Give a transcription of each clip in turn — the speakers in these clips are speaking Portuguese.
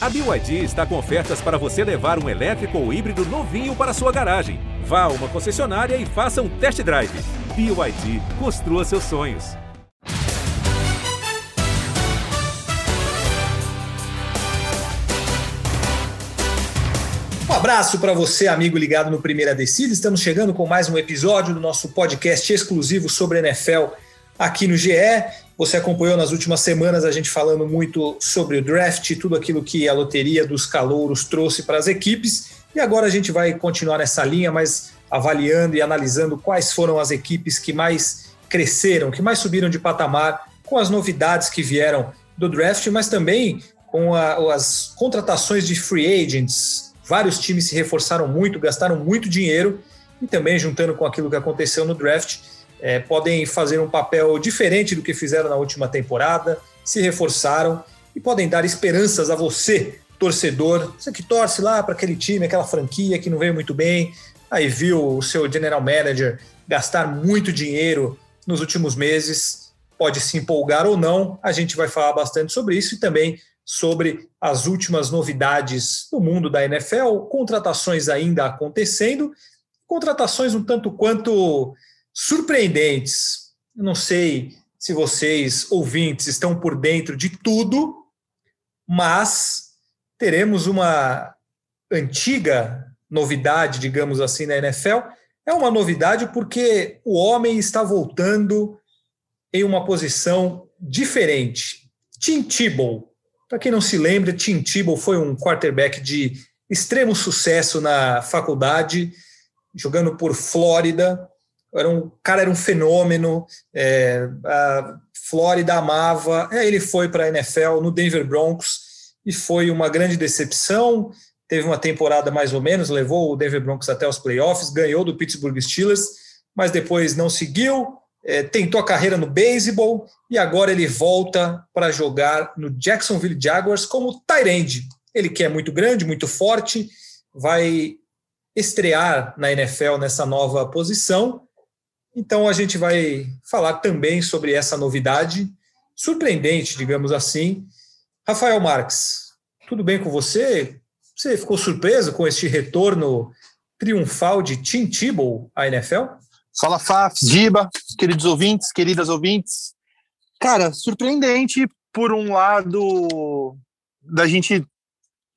A BYD está com ofertas para você levar um elétrico ou híbrido novinho para sua garagem. Vá a uma concessionária e faça um test drive. BYD, construa seus sonhos. Um abraço para você, amigo ligado no Primeira Descida. Estamos chegando com mais um episódio do nosso podcast exclusivo sobre NFL aqui no GE. Você acompanhou nas últimas semanas a gente falando muito sobre o draft, tudo aquilo que a loteria dos calouros trouxe para as equipes. E agora a gente vai continuar nessa linha, mas avaliando e analisando quais foram as equipes que mais cresceram, que mais subiram de patamar com as novidades que vieram do draft, mas também com a, as contratações de free agents. Vários times se reforçaram muito, gastaram muito dinheiro e também juntando com aquilo que aconteceu no draft é, podem fazer um papel diferente do que fizeram na última temporada, se reforçaram e podem dar esperanças a você, torcedor, você que torce lá para aquele time, aquela franquia que não veio muito bem, aí viu o seu general manager gastar muito dinheiro nos últimos meses, pode se empolgar ou não, a gente vai falar bastante sobre isso e também sobre as últimas novidades no mundo da NFL, contratações ainda acontecendo, contratações um tanto quanto surpreendentes. Eu não sei se vocês, ouvintes, estão por dentro de tudo, mas teremos uma antiga novidade, digamos assim, na NFL. É uma novidade porque o homem está voltando em uma posição diferente. Tim Tebow. Para quem não se lembra, Tim Tebow foi um quarterback de extremo sucesso na faculdade, jogando por Flórida, era um cara era um fenômeno, é, a Flórida amava, é, ele foi para a NFL no Denver Broncos e foi uma grande decepção. Teve uma temporada mais ou menos, levou o Denver Broncos até os playoffs, ganhou do Pittsburgh Steelers, mas depois não seguiu. É, tentou a carreira no beisebol e agora ele volta para jogar no Jacksonville Jaguars como end. Ele que é muito grande, muito forte, vai estrear na NFL nessa nova posição então a gente vai falar também sobre essa novidade surpreendente, digamos assim. Rafael Marques, tudo bem com você? Você ficou surpreso com este retorno triunfal de Tim Tebow à NFL? Fala Faf, Giba, queridos ouvintes, queridas ouvintes. Cara, surpreendente por um lado da gente,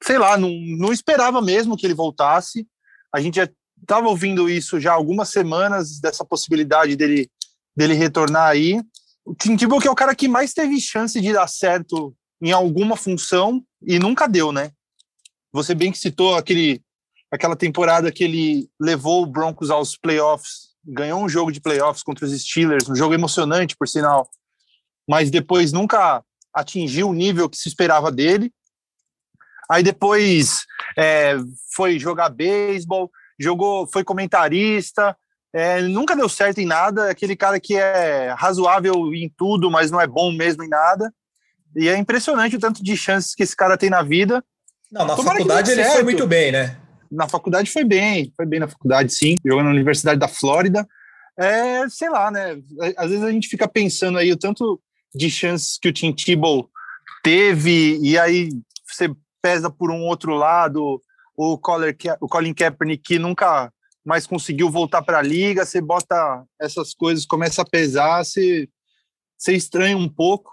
sei lá, não, não esperava mesmo que ele voltasse. A gente já estava ouvindo isso já algumas semanas, dessa possibilidade dele, dele retornar aí. O Tim Tebow que é o cara que mais teve chance de dar certo em alguma função e nunca deu, né? Você bem que citou aquele, aquela temporada que ele levou o Broncos aos playoffs, ganhou um jogo de playoffs contra os Steelers, um jogo emocionante, por sinal, mas depois nunca atingiu o nível que se esperava dele. Aí depois é, foi jogar beisebol, jogou, foi comentarista, é, nunca deu certo em nada, é aquele cara que é razoável em tudo, mas não é bom mesmo em nada. E é impressionante o tanto de chances que esse cara tem na vida. Não, na Tomara faculdade ele foi muito bem, né? Na faculdade foi bem, foi bem na faculdade, sim. Jogou na Universidade da Flórida. É, sei lá, né? Às vezes a gente fica pensando aí o tanto de chances que o Tim Tebow teve, e aí você pesa por um outro lado o, Colin, o Colin Kaepernick que nunca mais conseguiu voltar para a liga, você bota essas coisas, começa a pesar, você, você estranha um pouco.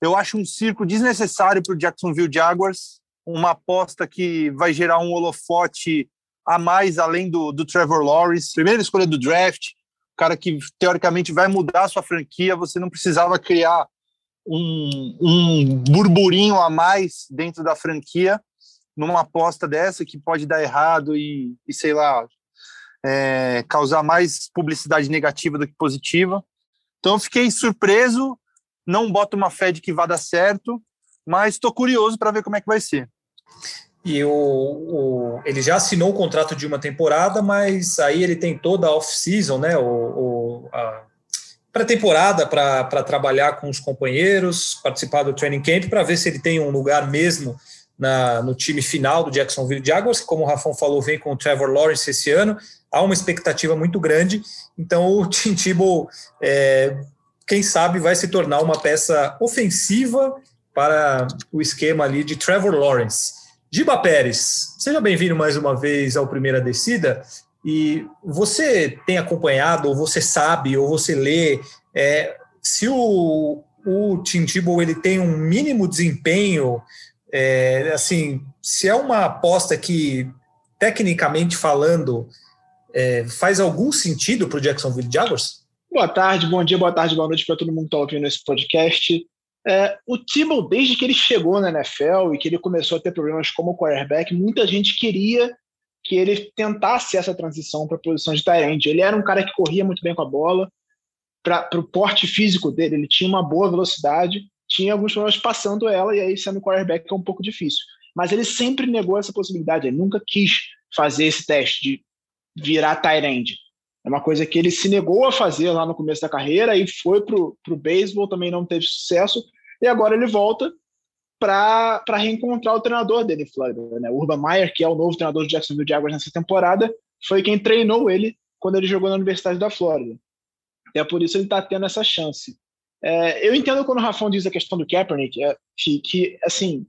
Eu acho um circo desnecessário para o Jacksonville Jaguars, uma aposta que vai gerar um holofote a mais além do, do Trevor Lawrence, primeira escolha do draft, cara que teoricamente vai mudar a sua franquia, você não precisava criar um, um burburinho a mais dentro da franquia numa aposta dessa que pode dar errado e, e sei lá, é, causar mais publicidade negativa do que positiva. Então fiquei surpreso, não boto uma fé de que vá dar certo, mas estou curioso para ver como é que vai ser. E o, o, ele já assinou o contrato de uma temporada, mas aí ele tem toda a off-season, né? O, o a pré-temporada para trabalhar com os companheiros, participar do training camp, para ver se ele tem um lugar mesmo na, no time final do Jacksonville Jaguars, que, como o Rafão falou, vem com o Trevor Lawrence esse ano. Há uma expectativa muito grande, então o Tim Tebow, é, quem sabe, vai se tornar uma peça ofensiva para o esquema ali de Trevor Lawrence. Giba Pérez, seja bem-vindo mais uma vez ao Primeira Descida. E você tem acompanhado, ou você sabe, ou você lê, é, se o, o Tim Tebow ele tem um mínimo desempenho, é, assim, se é uma aposta que, tecnicamente falando, é, faz algum sentido para o Jacksonville Jaguars? Boa tarde, bom dia, boa tarde, boa noite para todo mundo que está ouvindo esse podcast. É, o Tebow, desde que ele chegou na NFL e que ele começou a ter problemas como quarterback, muita gente queria que ele tentasse essa transição para a posição de tight Ele era um cara que corria muito bem com a bola, para o porte físico dele, ele tinha uma boa velocidade, tinha alguns problemas passando ela, e aí sendo quarterback é um pouco difícil. Mas ele sempre negou essa possibilidade, ele nunca quis fazer esse teste de virar tight É uma coisa que ele se negou a fazer lá no começo da carreira e foi para o beisebol, também não teve sucesso, e agora ele volta para reencontrar o treinador dele em Flórida. Né? O Urban Meyer, que é o novo treinador do Jacksonville Jaguars nessa temporada, foi quem treinou ele quando ele jogou na Universidade da Flórida. Até por isso ele está tendo essa chance. É, eu entendo quando o Rafão diz a questão do Kaepernick, é, que, que, assim,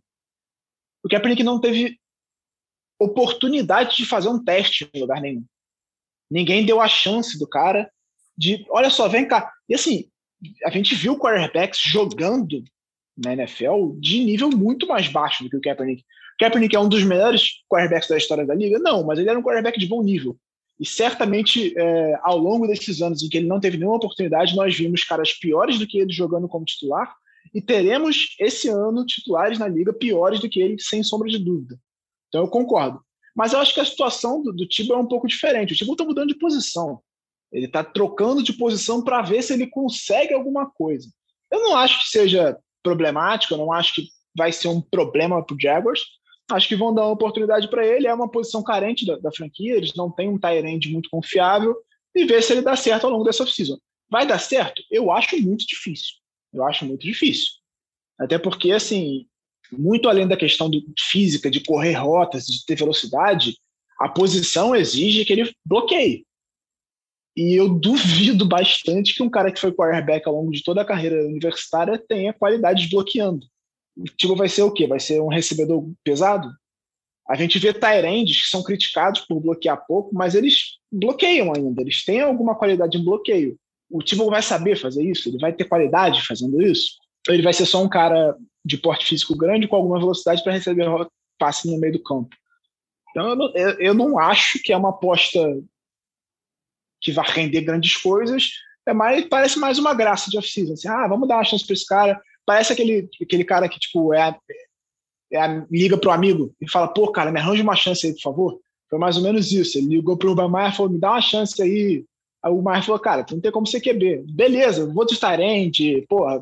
o Kaepernick não teve oportunidade de fazer um teste em lugar nenhum. Ninguém deu a chance do cara de, olha só, vem cá. E assim, a gente viu quarterbacks jogando na NFL de nível muito mais baixo do que o Kaepernick. O Kaepernick é um dos melhores quarterbacks da história da liga? Não, mas ele era um quarterback de bom nível. E certamente, é, ao longo desses anos em que ele não teve nenhuma oportunidade, nós vimos caras piores do que ele jogando como titular, e teremos esse ano titulares na liga piores do que ele, sem sombra de dúvida. Então eu concordo. Mas eu acho que a situação do, do Tibo é um pouco diferente. O Tibo está mudando de posição. Ele está trocando de posição para ver se ele consegue alguma coisa. Eu não acho que seja problemático, eu não acho que vai ser um problema para o Jaguars. Acho que vão dar uma oportunidade para ele. É uma posição carente da, da franquia, eles não têm um Tyrande muito confiável e ver se ele dá certo ao longo dessa off-season. Vai dar certo? Eu acho muito difícil. Eu acho muito difícil. Até porque, assim, muito além da questão do, física, de correr rotas, de ter velocidade, a posição exige que ele bloqueie. E eu duvido bastante que um cara que foi quarterback ao longo de toda a carreira universitária tenha qualidade bloqueando. Tipo vai ser o quê? Vai ser um recebedor pesado? A gente vê Tyrands que são criticados por bloquear pouco, mas eles bloqueiam ainda, eles têm alguma qualidade em bloqueio. O tipo vai saber fazer isso? Ele vai ter qualidade fazendo isso? Ou ele vai ser só um cara de porte físico grande com alguma velocidade para receber passe no meio do campo? Então eu não, eu não acho que é uma aposta que vai render grandes coisas, é mais, parece mais uma graça de off-season. Assim, ah, vamos dar uma chance para esse cara. Parece aquele, aquele cara que, tipo, é, é liga pro amigo e fala, pô, cara, me arranja uma chance aí, por favor. Foi mais ou menos isso. Ele ligou pro Urban Meyer e falou, me dá uma chance aí. Aí o Meyer falou, cara, não tem como ser QB. Beleza, vou testar rente, porra,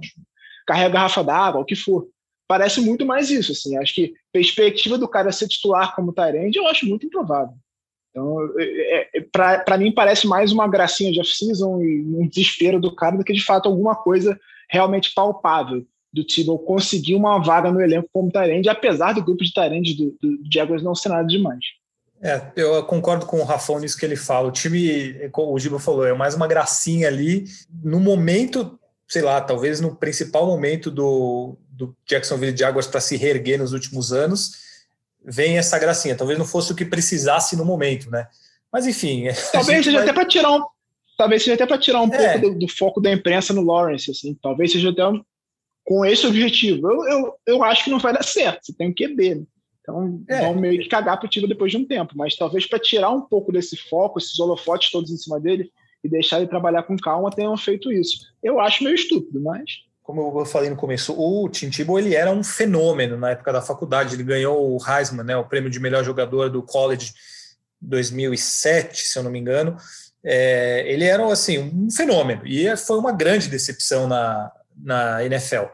carrega garrafa d'água, o que for. Parece muito mais isso, assim. Acho que perspectiva do cara ser titular como Tyrande, eu acho muito improvável. Então, é, é, para mim, parece mais uma gracinha de off-season e um desespero do cara do que, de fato, alguma coisa realmente palpável do Tebow conseguir uma vaga no elenco como Tyrande, apesar do grupo de Tyrande do, do Jaguars não ser nada demais. É, eu concordo com o Rafão nisso que ele fala. O time, como o Giba falou, é mais uma gracinha ali. No momento, sei lá, talvez no principal momento do, do Jacksonville Jaguars para se reerguer nos últimos anos, vem essa gracinha. Talvez não fosse o que precisasse no momento, né? Mas enfim. Talvez seja vai... até para tirar um. Talvez seja até para tirar um é. pouco do, do, foco da imprensa no Lawrence, assim. Talvez seja até um, com esse objetivo. Eu, eu, eu acho que não vai dar certo. Você tem que QB. Né? Então é. vão meio que cagar para o time depois de um tempo. Mas talvez para tirar um pouco desse foco, esses holofotes todos em cima dele e deixar ele trabalhar com calma, tenham feito isso. Eu acho meio estúpido, mas como eu falei no começo, o Tim Tebow ele era um fenômeno na época da faculdade. Ele ganhou o Heisman, né, o prêmio de melhor jogador do college 2007, se eu não me engano. É, ele era assim um fenômeno e foi uma grande decepção na, na NFL.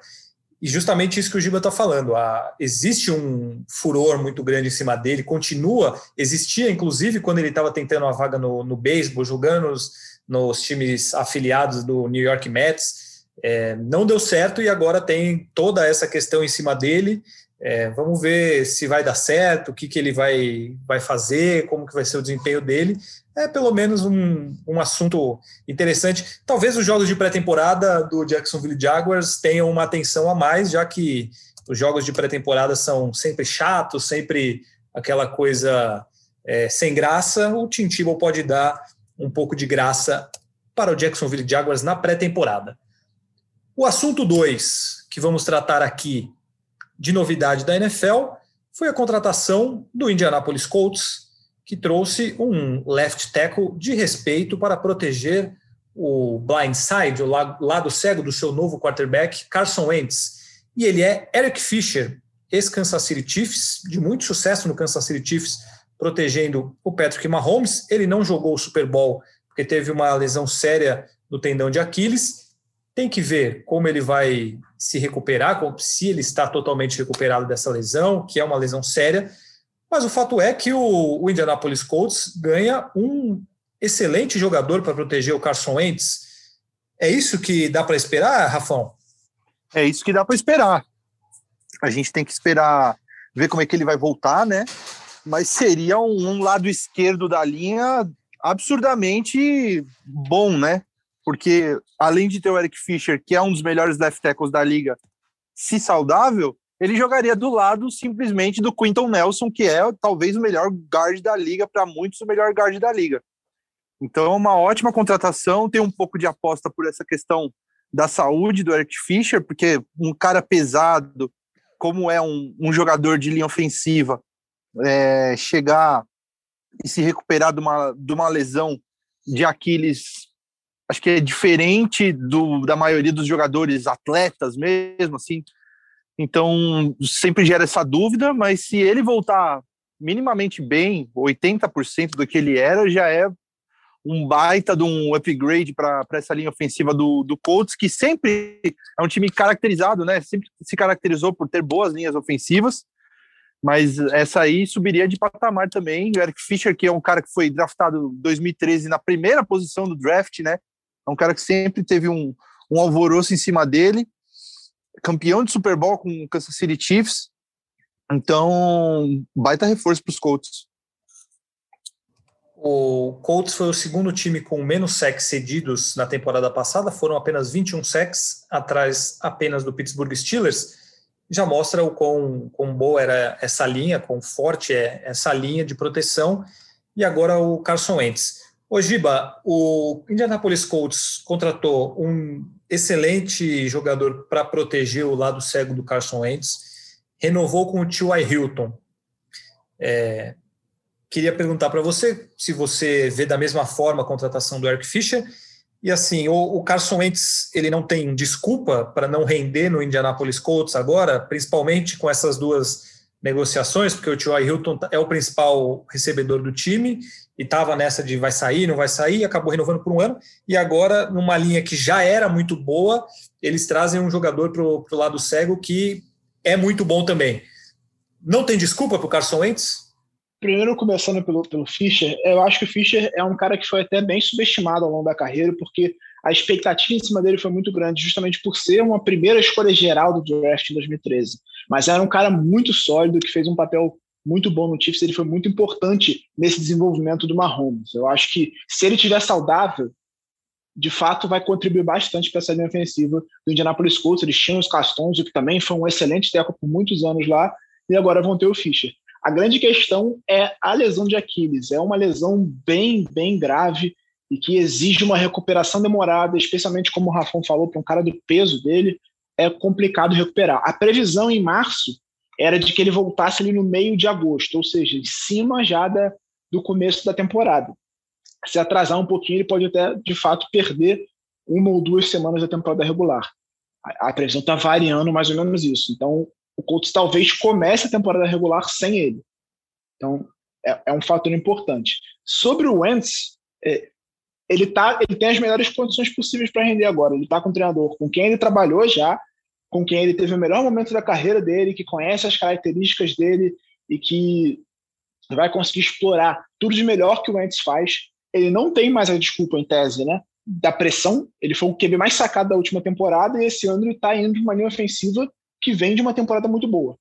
E justamente isso que o Giba está falando. A, existe um furor muito grande em cima dele, continua, existia inclusive quando ele estava tentando uma vaga no, no beisebol, jogando nos, nos times afiliados do New York Mets é, não deu certo e agora tem toda essa questão em cima dele. É, vamos ver se vai dar certo, o que, que ele vai, vai fazer, como que vai ser o desempenho dele. É pelo menos um, um assunto interessante. Talvez os jogos de pré-temporada do Jacksonville Jaguars tenham uma atenção a mais, já que os jogos de pré-temporada são sempre chatos, sempre aquela coisa é, sem graça, o Tim Tebow pode dar um pouco de graça para o Jacksonville Jaguars na pré-temporada. O assunto 2 que vamos tratar aqui de novidade da NFL foi a contratação do Indianapolis Colts, que trouxe um left tackle de respeito para proteger o blind side, o lado cego do seu novo quarterback, Carson Wentz. E ele é Eric Fisher, ex-Kansas City Chiefs, de muito sucesso no Kansas City Chiefs, protegendo o Patrick Mahomes. Ele não jogou o Super Bowl porque teve uma lesão séria no tendão de Aquiles. Tem que ver como ele vai se recuperar, se ele está totalmente recuperado dessa lesão, que é uma lesão séria. Mas o fato é que o, o Indianapolis Colts ganha um excelente jogador para proteger o Carson Wentz. É isso que dá para esperar, Rafão? É isso que dá para esperar. A gente tem que esperar ver como é que ele vai voltar, né? Mas seria um, um lado esquerdo da linha absurdamente bom, né? Porque além de ter o Eric Fischer, que é um dos melhores left tackles da liga, se saudável, ele jogaria do lado simplesmente do Quinton Nelson, que é talvez o melhor guard da liga, para muitos o melhor guard da liga. Então, é uma ótima contratação. Tem um pouco de aposta por essa questão da saúde do Eric Fischer, porque um cara pesado, como é um, um jogador de linha ofensiva, é, chegar e se recuperar de uma, de uma lesão de Aquiles, acho que é diferente do, da maioria dos jogadores atletas mesmo, assim. Então, sempre gera essa dúvida, mas se ele voltar minimamente bem, 80% do que ele era, já é um baita de um upgrade para essa linha ofensiva do, do Colts, que sempre é um time caracterizado, né? Sempre se caracterizou por ter boas linhas ofensivas, mas essa aí subiria de patamar também. O Eric Fischer, que é um cara que foi draftado em 2013 na primeira posição do draft, né? É um cara que sempre teve um, um alvoroço em cima dele. Campeão de Super Bowl com o Kansas City Chiefs. Então, baita reforço para os Colts. O Colts foi o segundo time com menos sacks cedidos na temporada passada, foram apenas 21 sacks, atrás apenas do Pittsburgh Steelers. Já mostra o quão, quão boa era essa linha, quão forte é essa linha de proteção. E agora o Carson Wentz. Ô Giba, o Indianapolis Colts contratou um excelente jogador para proteger o lado cego do Carson Wentz, renovou com o T.Y. Hilton. É, Queria perguntar para você se você vê da mesma forma a contratação do Eric Fischer. E assim, o, o Carson Wentz ele não tem desculpa para não render no Indianapolis Colts agora, principalmente com essas duas negociações, porque o T.Y. Hilton é o principal recebedor do time e estava nessa de vai sair, não vai sair, acabou renovando por um ano, e agora, numa linha que já era muito boa, eles trazem um jogador para o lado cego que é muito bom também. Não tem desculpa para o Carson Wentz? Primeiro, começando pelo, pelo Fischer, eu acho que o Fischer é um cara que foi até bem subestimado ao longo da carreira, porque a expectativa em cima dele foi muito grande, justamente por ser uma primeira escolha geral do draft em 2013. Mas era um cara muito sólido, que fez um papel muito bom no Chiefs, ele foi muito importante nesse desenvolvimento do Mahomes. Eu acho que se ele estiver saudável, de fato vai contribuir bastante para essa linha ofensiva do Indianapolis Colts. Eles tinham os Castons, que também foi um excelente teco por muitos anos lá, e agora vão ter o Fischer. A grande questão é a lesão de Aquiles. É uma lesão bem, bem grave e que exige uma recuperação demorada, especialmente como o Rafão falou, para um cara do peso dele, é complicado recuperar. A previsão em março era de que ele voltasse ali no meio de agosto, ou seja, em cima já da, do começo da temporada. Se atrasar um pouquinho, ele pode até, de fato, perder uma ou duas semanas da temporada regular. A, a previsão está variando mais ou menos isso. Então, o Colts talvez comece a temporada regular sem ele. Então, é, é um fator importante. Sobre o Wentz, é, ele, tá, ele tem as melhores condições possíveis para render agora. Ele está com um treinador com quem ele trabalhou já, com quem ele teve o melhor momento da carreira dele, que conhece as características dele e que vai conseguir explorar tudo de melhor que o Wentz faz. Ele não tem mais a desculpa, em tese, né? Da pressão. Ele foi o QB mais sacado da última temporada e esse ano ele está indo de uma linha ofensiva que vem de uma temporada muito boa.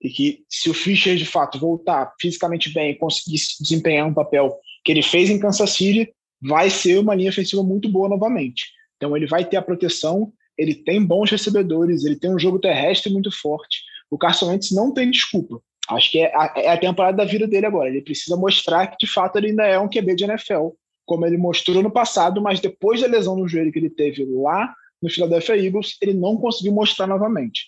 E que, se o Fischer de fato voltar fisicamente bem e conseguir desempenhar um papel que ele fez em Kansas City, vai ser uma linha ofensiva muito boa novamente. Então, ele vai ter a proteção ele tem bons recebedores, ele tem um jogo terrestre muito forte. O Carson Wentz não tem desculpa. Acho que é a, é a temporada da vida dele agora. Ele precisa mostrar que, de fato, ele ainda é um QB de NFL, como ele mostrou no passado, mas depois da lesão no joelho que ele teve lá no Philadelphia Eagles, ele não conseguiu mostrar novamente.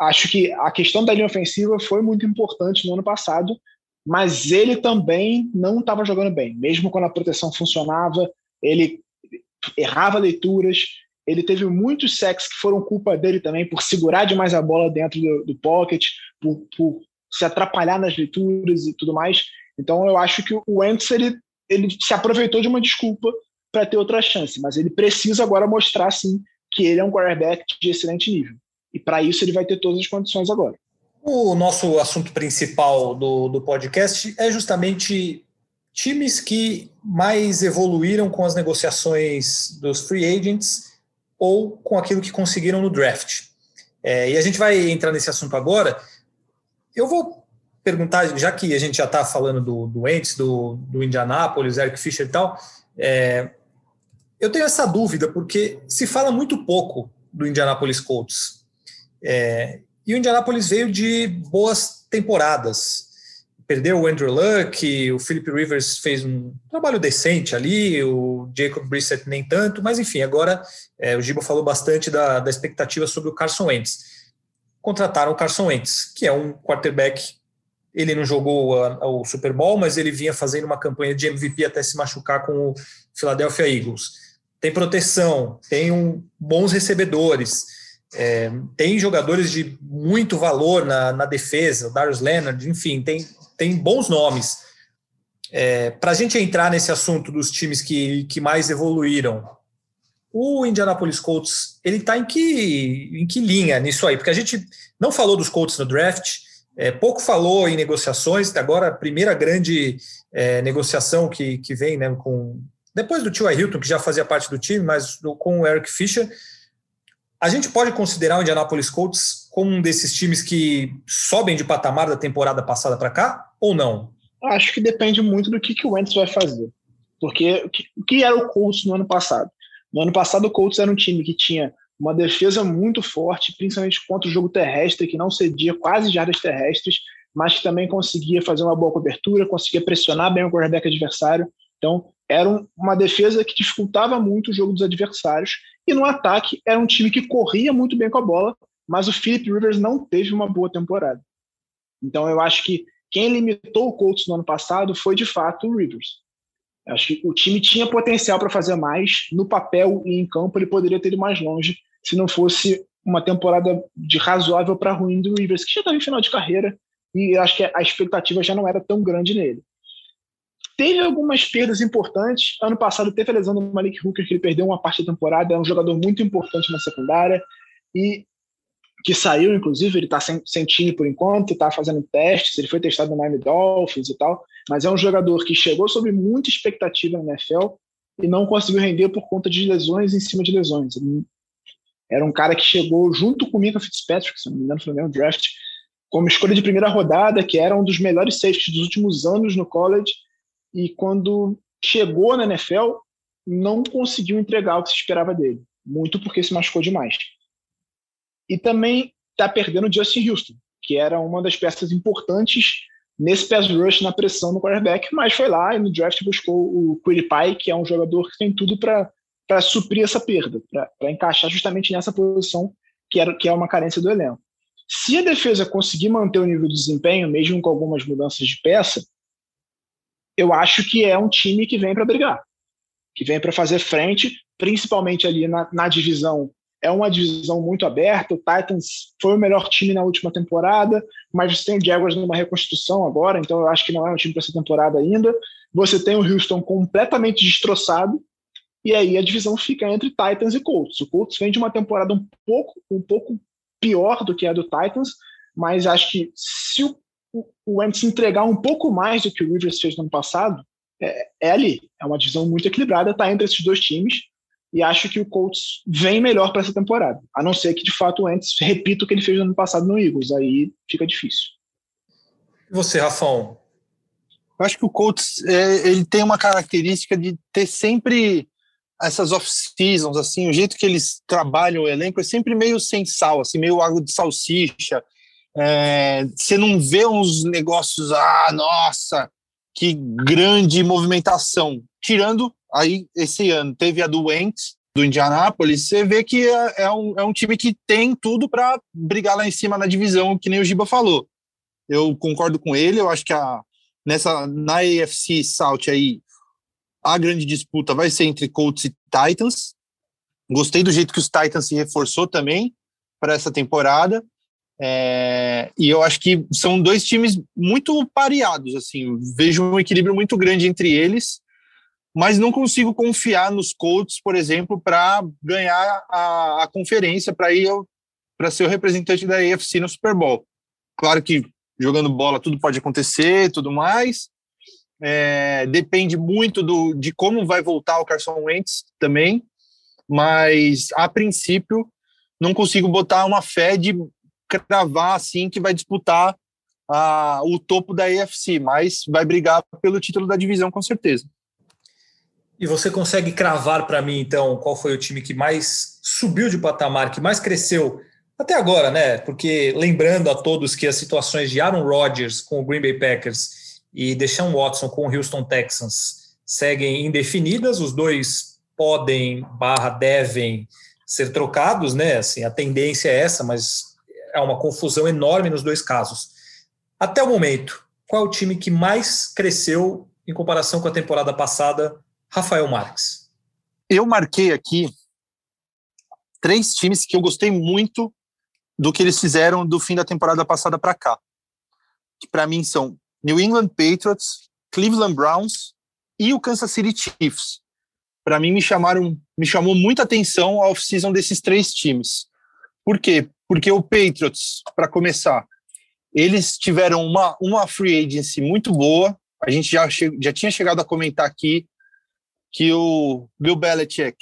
Acho que a questão da linha ofensiva foi muito importante no ano passado, mas ele também não estava jogando bem. Mesmo quando a proteção funcionava, ele errava leituras, ele teve muitos sacks que foram culpa dele também por segurar demais a bola dentro do, do pocket, por, por, se atrapalhar nas leituras e tudo mais. Então eu acho que o Wentz ele, ele se aproveitou de uma desculpa para ter outra chance, mas ele precisa agora mostrar sim que ele é um quarterback de excelente nível. E para isso ele vai ter todas as condições agora. O nosso assunto principal do, do podcast é justamente times que mais evoluíram com as negociações dos free agents ou com aquilo que conseguiram no draft. É, e a gente vai entrar nesse assunto agora. Eu vou perguntar, já que a gente já está falando do, do Ents, do, do Indianapolis, Eric Fischer e tal, é, eu tenho essa dúvida, porque se fala muito pouco do Indianapolis Colts. É, e o Indianapolis veio de boas temporadas perdeu o Andrew Luck, o Philip Rivers fez um trabalho decente ali, o Jacob Brissett nem tanto, mas enfim, agora é, o Gibo falou bastante da, da expectativa sobre o Carson Wentz. Contrataram o Carson Wentz, que é um quarterback, ele não jogou a, o Super Bowl, mas ele vinha fazendo uma campanha de MVP até se machucar com o Philadelphia Eagles. Tem proteção, tem um, bons recebedores, é, tem jogadores de muito valor na, na defesa, o Darius Leonard, enfim, tem tem bons nomes. É, Para a gente entrar nesse assunto dos times que, que mais evoluíram, o Indianapolis Colts, ele está em que, em que linha nisso aí? Porque a gente não falou dos Colts no draft, é, pouco falou em negociações, agora a primeira grande é, negociação que, que vem né, com. Depois do Tio Hilton, que já fazia parte do time, mas do, com o Eric Fischer. A gente pode considerar o Indianapolis Colts como um desses times que sobem de patamar da temporada passada para cá ou não? Acho que depende muito do que, que o Wentz vai fazer. Porque o que, que era o Colts no ano passado? No ano passado, o Colts era um time que tinha uma defesa muito forte, principalmente contra o jogo terrestre, que não cedia quase jardas terrestres, mas que também conseguia fazer uma boa cobertura, conseguia pressionar bem o quarterback adversário. Então, era uma defesa que dificultava muito o jogo dos adversários. E no ataque, era um time que corria muito bem com a bola, mas o Philip Rivers não teve uma boa temporada. Então, eu acho que quem limitou o Colts no ano passado foi, de fato, o Rivers. Acho que o time tinha potencial para fazer mais. No papel e em campo, ele poderia ter ido mais longe se não fosse uma temporada de razoável para ruim do Rivers, que já estava em final de carreira e acho que a expectativa já não era tão grande nele. Teve algumas perdas importantes. Ano passado teve a lesão do Malik Hooker, que ele perdeu uma parte da temporada. É um jogador muito importante na secundária. E que saiu, inclusive, ele está sem, sem time por enquanto, está fazendo testes, ele foi testado no Miami Dolphins e tal, mas é um jogador que chegou sob muita expectativa na NFL e não conseguiu render por conta de lesões em cima de lesões. Era um cara que chegou junto com o Mika Fitzpatrick, se não me engano, foi no draft, como escolha de primeira rodada, que era um dos melhores safeties dos últimos anos no college, e quando chegou na NFL, não conseguiu entregar o que se esperava dele, muito porque se machucou demais. E também está perdendo o Justin Houston, que era uma das peças importantes nesse pass rush na pressão no quarterback, mas foi lá e no draft buscou o Pie, que é um jogador que tem tudo para suprir essa perda, para encaixar justamente nessa posição que, era, que é uma carência do elenco. Se a defesa conseguir manter o nível de desempenho, mesmo com algumas mudanças de peça, eu acho que é um time que vem para brigar, que vem para fazer frente, principalmente ali na, na divisão é uma divisão muito aberta. O Titans foi o melhor time na última temporada, mas você tem o Jaguars numa reconstrução agora, então eu acho que não é um time para essa temporada ainda. Você tem o Houston completamente destroçado, e aí a divisão fica entre Titans e Colts. O Colts vem de uma temporada um pouco, um pouco pior do que a do Titans, mas acho que se o, o Wentz entregar um pouco mais do que o Rivers fez no ano passado, é, é ali. É uma divisão muito equilibrada, está entre esses dois times e acho que o Colts vem melhor para essa temporada. A não ser que, de fato, antes repita o que ele fez no ano passado no Eagles. Aí fica difícil. E você, Rafão? Eu acho que o Colts é, ele tem uma característica de ter sempre essas off-seasons, assim, o jeito que eles trabalham o elenco é sempre meio sem sal, assim, meio água de salsicha. É, você não vê uns negócios, ah, nossa, que grande movimentação. Tirando aí esse ano, teve a do do Indianapolis, você vê que é, é, um, é um time que tem tudo para brigar lá em cima na divisão, que nem o Giba falou. Eu concordo com ele, eu acho que a, nessa, na AFC South aí, a grande disputa vai ser entre Colts e Titans. Gostei do jeito que os Titans se reforçou também para essa temporada. É, e eu acho que são dois times muito pareados, assim, vejo um equilíbrio muito grande entre eles, mas não consigo confiar nos Colts, por exemplo, para ganhar a, a conferência, para ir para ser o representante da AFC no Super Bowl. Claro que jogando bola tudo pode acontecer, tudo mais. É, depende muito do, de como vai voltar o Carson Wentz também, mas a princípio não consigo botar uma fé de cravar assim que vai disputar a, o topo da AFC, mas vai brigar pelo título da divisão com certeza. E você consegue cravar para mim, então, qual foi o time que mais subiu de patamar, que mais cresceu até agora, né? Porque lembrando a todos que as situações de Aaron Rodgers com o Green Bay Packers e Deshaun Watson com o Houston Texans seguem indefinidas, os dois podem barra devem ser trocados, né? Assim, a tendência é essa, mas há uma confusão enorme nos dois casos. Até o momento, qual é o time que mais cresceu em comparação com a temporada passada? Rafael Marques. Eu marquei aqui três times que eu gostei muito do que eles fizeram do fim da temporada passada para cá. Que para mim são New England Patriots, Cleveland Browns e o Kansas City Chiefs. Para mim me chamaram, me chamou muita atenção a off-season desses três times. Por quê? Porque o Patriots, para começar, eles tiveram uma, uma free agency muito boa. A gente já, já tinha chegado a comentar aqui que o Bill Belichick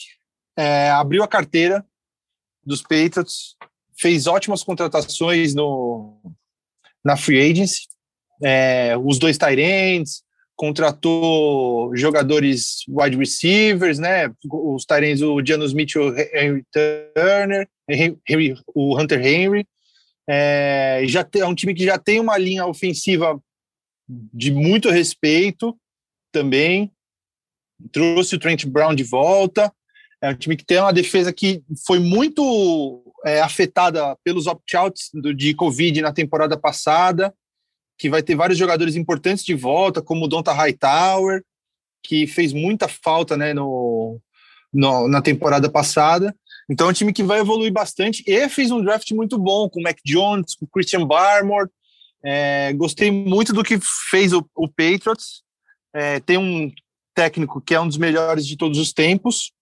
é, abriu a carteira dos Patriots, fez ótimas contratações no, na free agency, é, os dois Tyrants, contratou jogadores wide receivers, né? Os Tyrants, o Janos Mitchell, Henry Turner, Henry, o Hunter Henry. É, já é um time que já tem uma linha ofensiva de muito respeito também. Trouxe o Trent Brown de volta. É um time que tem uma defesa que foi muito é, afetada pelos opt-outs de Covid na temporada passada que vai ter vários jogadores importantes de volta, como o Donta Hightower, que fez muita falta né, no, no, na temporada passada. Então é um time que vai evoluir bastante e fez um draft muito bom com o Mac Jones, com o Christian Barmore. É, gostei muito do que fez o, o Patriots. É, tem um técnico que é um dos melhores de todos os tempos.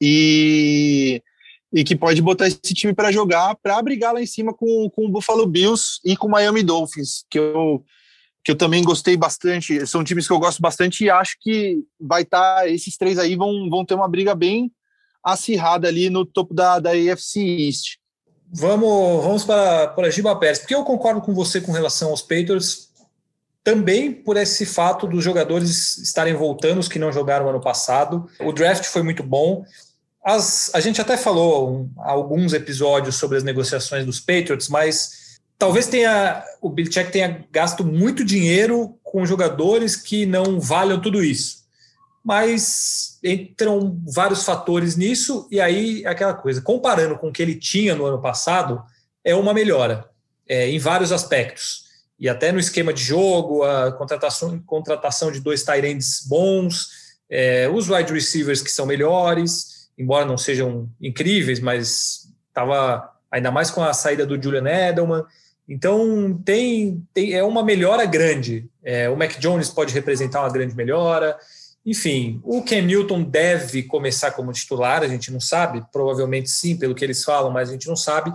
E e que pode botar esse time para jogar, para brigar lá em cima com, com o Buffalo Bills e com o Miami Dolphins, que eu, que eu também gostei bastante. São times que eu gosto bastante e acho que vai estar. Tá, esses três aí vão, vão ter uma briga bem acirrada ali no topo da, da AFC East. Vamos, vamos para, para Giba Pérez, porque eu concordo com você com relação aos Patriots, também por esse fato dos jogadores estarem voltando, os que não jogaram ano passado. O draft foi muito bom. As, a gente até falou um, alguns episódios sobre as negociações dos Patriots, mas talvez tenha o Belichick tenha gasto muito dinheiro com jogadores que não valham tudo isso. Mas entram vários fatores nisso, e aí aquela coisa, comparando com o que ele tinha no ano passado, é uma melhora é, em vários aspectos. E até no esquema de jogo, a contratação, contratação de dois tight bons, é, os wide receivers que são melhores, embora não sejam incríveis, mas estava ainda mais com a saída do Julian Edelman. Então tem, tem é uma melhora grande. É, o Mac Jones pode representar uma grande melhora. Enfim, o Ken Newton deve começar como titular, a gente não sabe, provavelmente sim, pelo que eles falam, mas a gente não sabe.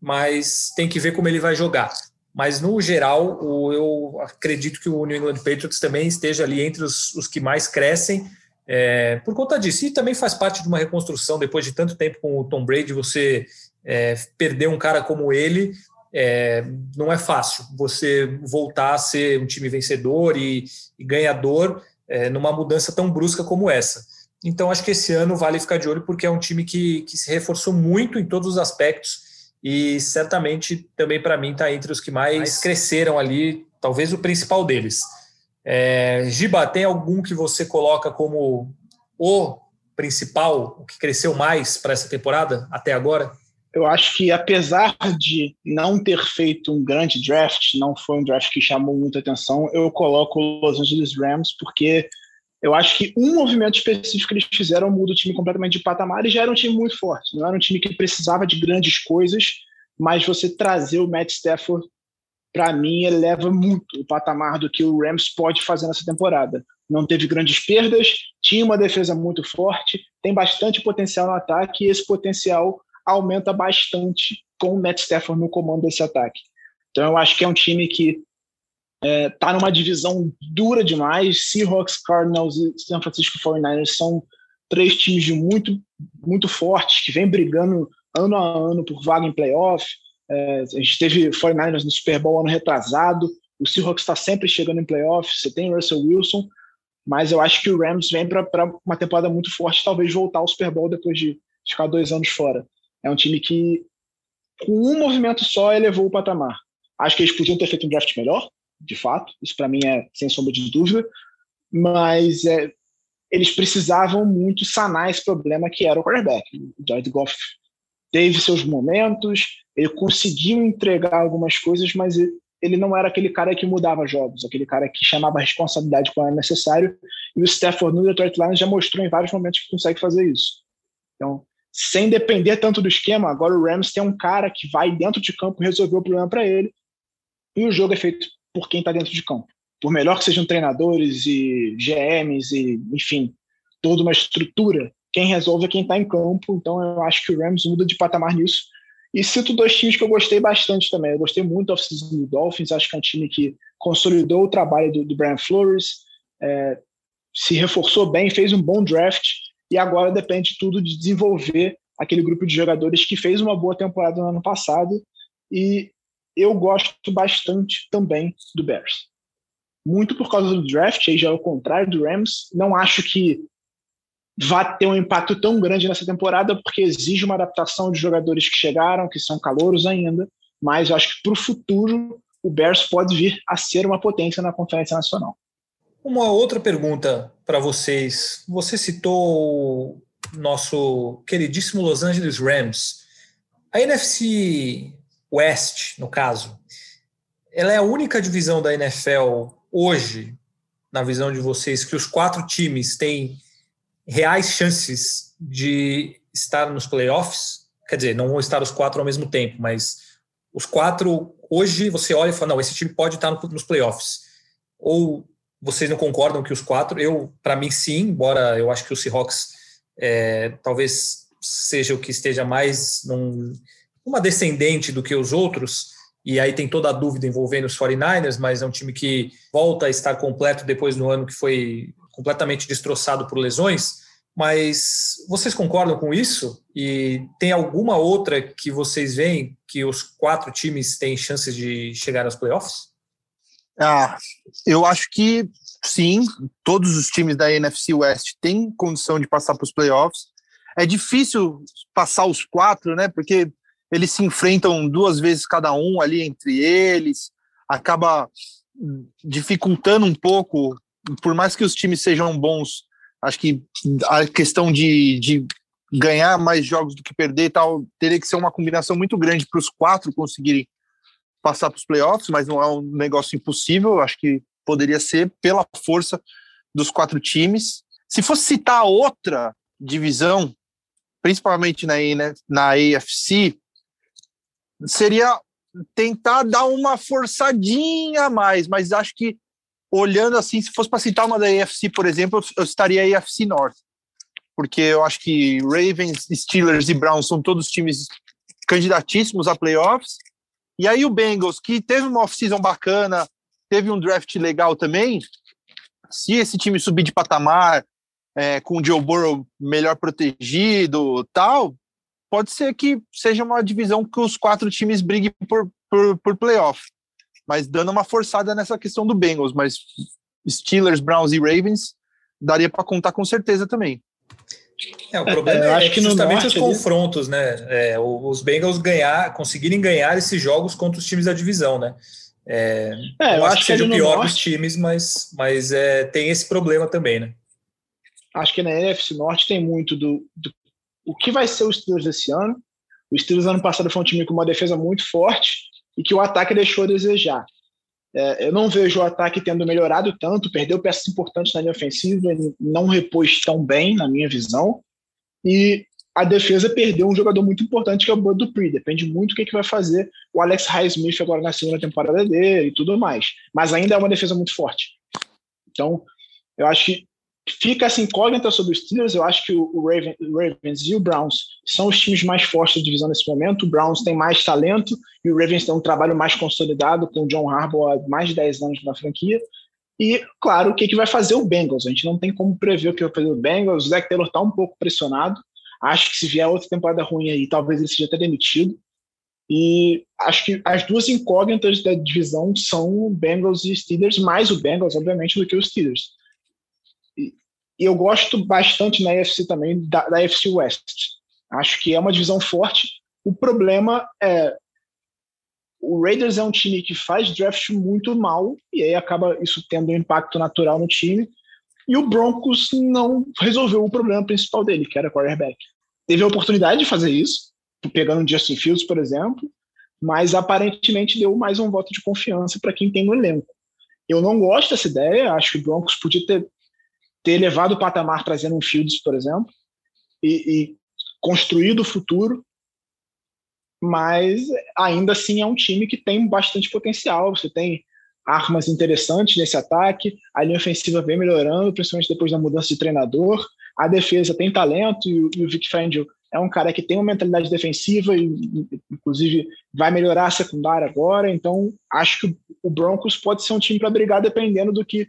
Mas tem que ver como ele vai jogar. Mas no geral, eu acredito que o New England Patriots também esteja ali entre os, os que mais crescem é, por conta disso. E também faz parte de uma reconstrução, depois de tanto tempo com o Tom Brady, você é, perder um cara como ele. É, não é fácil você voltar a ser um time vencedor e, e ganhador é, numa mudança tão brusca como essa. Então acho que esse ano vale ficar de olho porque é um time que, que se reforçou muito em todos os aspectos e certamente também para mim está entre os que mais cresceram ali, talvez o principal deles. É, Giba, tem algum que você coloca como o principal, o que cresceu mais para essa temporada até agora? Eu acho que apesar de não ter feito um grande draft, não foi um draft que chamou muita atenção, eu coloco o Los Angeles Rams porque eu acho que um movimento específico que eles fizeram muda o time completamente de patamar e já era um time muito forte. Não era um time que precisava de grandes coisas, mas você trazer o Matt Stafford, para mim, eleva muito o patamar do que o Rams pode fazer nessa temporada. Não teve grandes perdas, tinha uma defesa muito forte, tem bastante potencial no ataque e esse potencial aumenta bastante com o Matt Stafford no comando desse ataque. Então eu acho que é um time que é, tá numa divisão dura demais. Seahawks, Cardinals e San Francisco 49ers são três times muito, muito fortes que vêm brigando ano a ano por vaga em playoff. É, a gente teve 49ers no Super Bowl ano retrasado. O Seahawks está sempre chegando em playoff. Você tem Russell Wilson, mas eu acho que o Rams vem para uma temporada muito forte, talvez voltar ao Super Bowl depois de ficar dois anos fora. É um time que, com um movimento só, elevou o patamar. Acho que eles podiam ter feito um draft melhor, de fato. Isso para mim é sem sombra de dúvida. Mas é, eles precisavam muito sanar esse problema que era o quarterback. O Jared Goff teve seus momentos, ele conseguiu entregar algumas coisas, mas ele não era aquele cara que mudava jogos, aquele cara que chamava a responsabilidade quando era necessário. E o Stafford no Detroit Lions já mostrou em vários momentos que consegue fazer isso. Então, sem depender tanto do esquema, agora o Rams tem um cara que vai dentro de campo resolver o problema para ele. E o jogo é feito por quem está dentro de campo. Por melhor que sejam treinadores e GMs e, enfim, toda uma estrutura, quem resolve é quem está em campo. Então eu acho que o Rams muda de patamar nisso. E cito dois times que eu gostei bastante também. Eu gostei muito do off-season do Dolphins. Acho que é um time que consolidou o trabalho do, do Brian Flores, é, se reforçou bem, fez um bom draft e agora depende tudo de desenvolver aquele grupo de jogadores que fez uma boa temporada no ano passado e eu gosto bastante também do Bears. Muito por causa do draft, aí já é o contrário do Rams. Não acho que vá ter um impacto tão grande nessa temporada, porque exige uma adaptação de jogadores que chegaram, que são calouros ainda, mas eu acho que para o futuro o Bears pode vir a ser uma potência na Conferência Nacional. Uma outra pergunta para vocês. Você citou o nosso queridíssimo Los Angeles Rams. A NFC West, no caso, ela é a única divisão da NFL hoje, na visão de vocês, que os quatro times têm reais chances de estar nos playoffs? Quer dizer, não vão estar os quatro ao mesmo tempo, mas os quatro, hoje você olha e fala, não, esse time pode estar nos playoffs. Ou vocês não concordam que os quatro? Eu, para mim, sim, embora eu acho que o Seahawks é, talvez seja o que esteja mais num, uma descendente do que os outros, e aí tem toda a dúvida envolvendo os 49ers, mas é um time que volta a estar completo depois do ano que foi completamente destroçado por lesões. Mas vocês concordam com isso? E tem alguma outra que vocês veem que os quatro times têm chances de chegar aos playoffs? Ah, eu acho que sim, todos os times da NFC West têm condição de passar para os playoffs. É difícil passar os quatro, né? Porque eles se enfrentam duas vezes cada um ali entre eles, acaba dificultando um pouco, por mais que os times sejam bons, acho que a questão de, de ganhar mais jogos do que perder e tal, teria que ser uma combinação muito grande para os quatro conseguirem passar para os playoffs, mas não é um negócio impossível. Acho que poderia ser pela força dos quatro times. Se fosse citar outra divisão, principalmente na, na AFC, seria tentar dar uma forçadinha a mais, mas acho que olhando assim, se fosse para citar uma da AFC, por exemplo, eu estaria a AFC North, porque eu acho que Ravens, Steelers e Browns são todos times candidatíssimos a playoffs, e aí o Bengals, que teve uma off-season bacana, teve um draft legal também, se esse time subir de patamar, é, com o Joe Burrow melhor protegido tal, pode ser que seja uma divisão que os quatro times briguem por, por, por playoff. Mas dando uma forçada nessa questão do Bengals, mas Steelers, Browns e Ravens daria para contar com certeza também. É, o problema é, é, que justamente os confrontos, né? É, os Bengals ganhar, conseguirem ganhar esses jogos contra os times da divisão, né? É, é eu acho que seja o pior norte, dos times, mas, mas é, tem esse problema também, né? Acho que na NFC Norte tem muito do, do o que vai ser o Steelers esse ano. O Steelers ano passado foi um time com uma defesa muito forte e que o ataque deixou a desejar. É, eu não vejo o ataque tendo melhorado tanto, perdeu peças importantes na linha ofensiva, não repôs tão bem, na minha visão. E a defesa perdeu um jogador muito importante, que é o Bud Dupree. Depende muito do que, que vai fazer o Alex Highsmith agora na segunda temporada dele e tudo mais. Mas ainda é uma defesa muito forte. Então, eu acho que fica essa incógnita sobre os Steelers. Eu acho que o Ravens e o Browns são os times mais fortes da divisão nesse momento. O Browns tem mais talento e o Ravens tem um trabalho mais consolidado com o John Harbaugh há mais de 10 anos na franquia. E, claro, o que, que vai fazer o Bengals? A gente não tem como prever o que vai fazer o Bengals. O Zach Taylor está um pouco pressionado. Acho que se vier outra temporada ruim aí, talvez ele seja até demitido. E acho que as duas incógnitas da divisão são Bengals e Steelers, mais o Bengals, obviamente, do que os Steelers. E, eu gosto bastante na AFC também, da, da West. Acho que é uma divisão forte. O problema é o Raiders é um time que faz draft muito mal e aí acaba isso tendo um impacto natural no time. E o Broncos não resolveu o problema principal dele, que era quarterback. Teve a oportunidade de fazer isso, pegando o Justin Fields, por exemplo, mas aparentemente deu mais um voto de confiança para quem tem no elenco. Eu não gosto dessa ideia, acho que o Broncos podia ter, ter levado o patamar trazendo um Fields, por exemplo, e, e construído o futuro, mas ainda assim é um time que tem bastante potencial. Você tem armas interessantes nesse ataque, a linha ofensiva vem melhorando, principalmente depois da mudança de treinador. A defesa tem talento e o, Vic Fangio é um cara que tem uma mentalidade defensiva e, inclusive, vai melhorar a secundária agora. Então, acho que o Broncos pode ser um time para brigar dependendo do que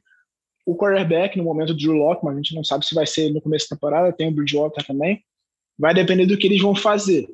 o quarterback, no momento do Drew Locke, mas a gente não sabe se vai ser no começo da temporada, tem o Bridgewater também. Vai depender do que eles vão fazer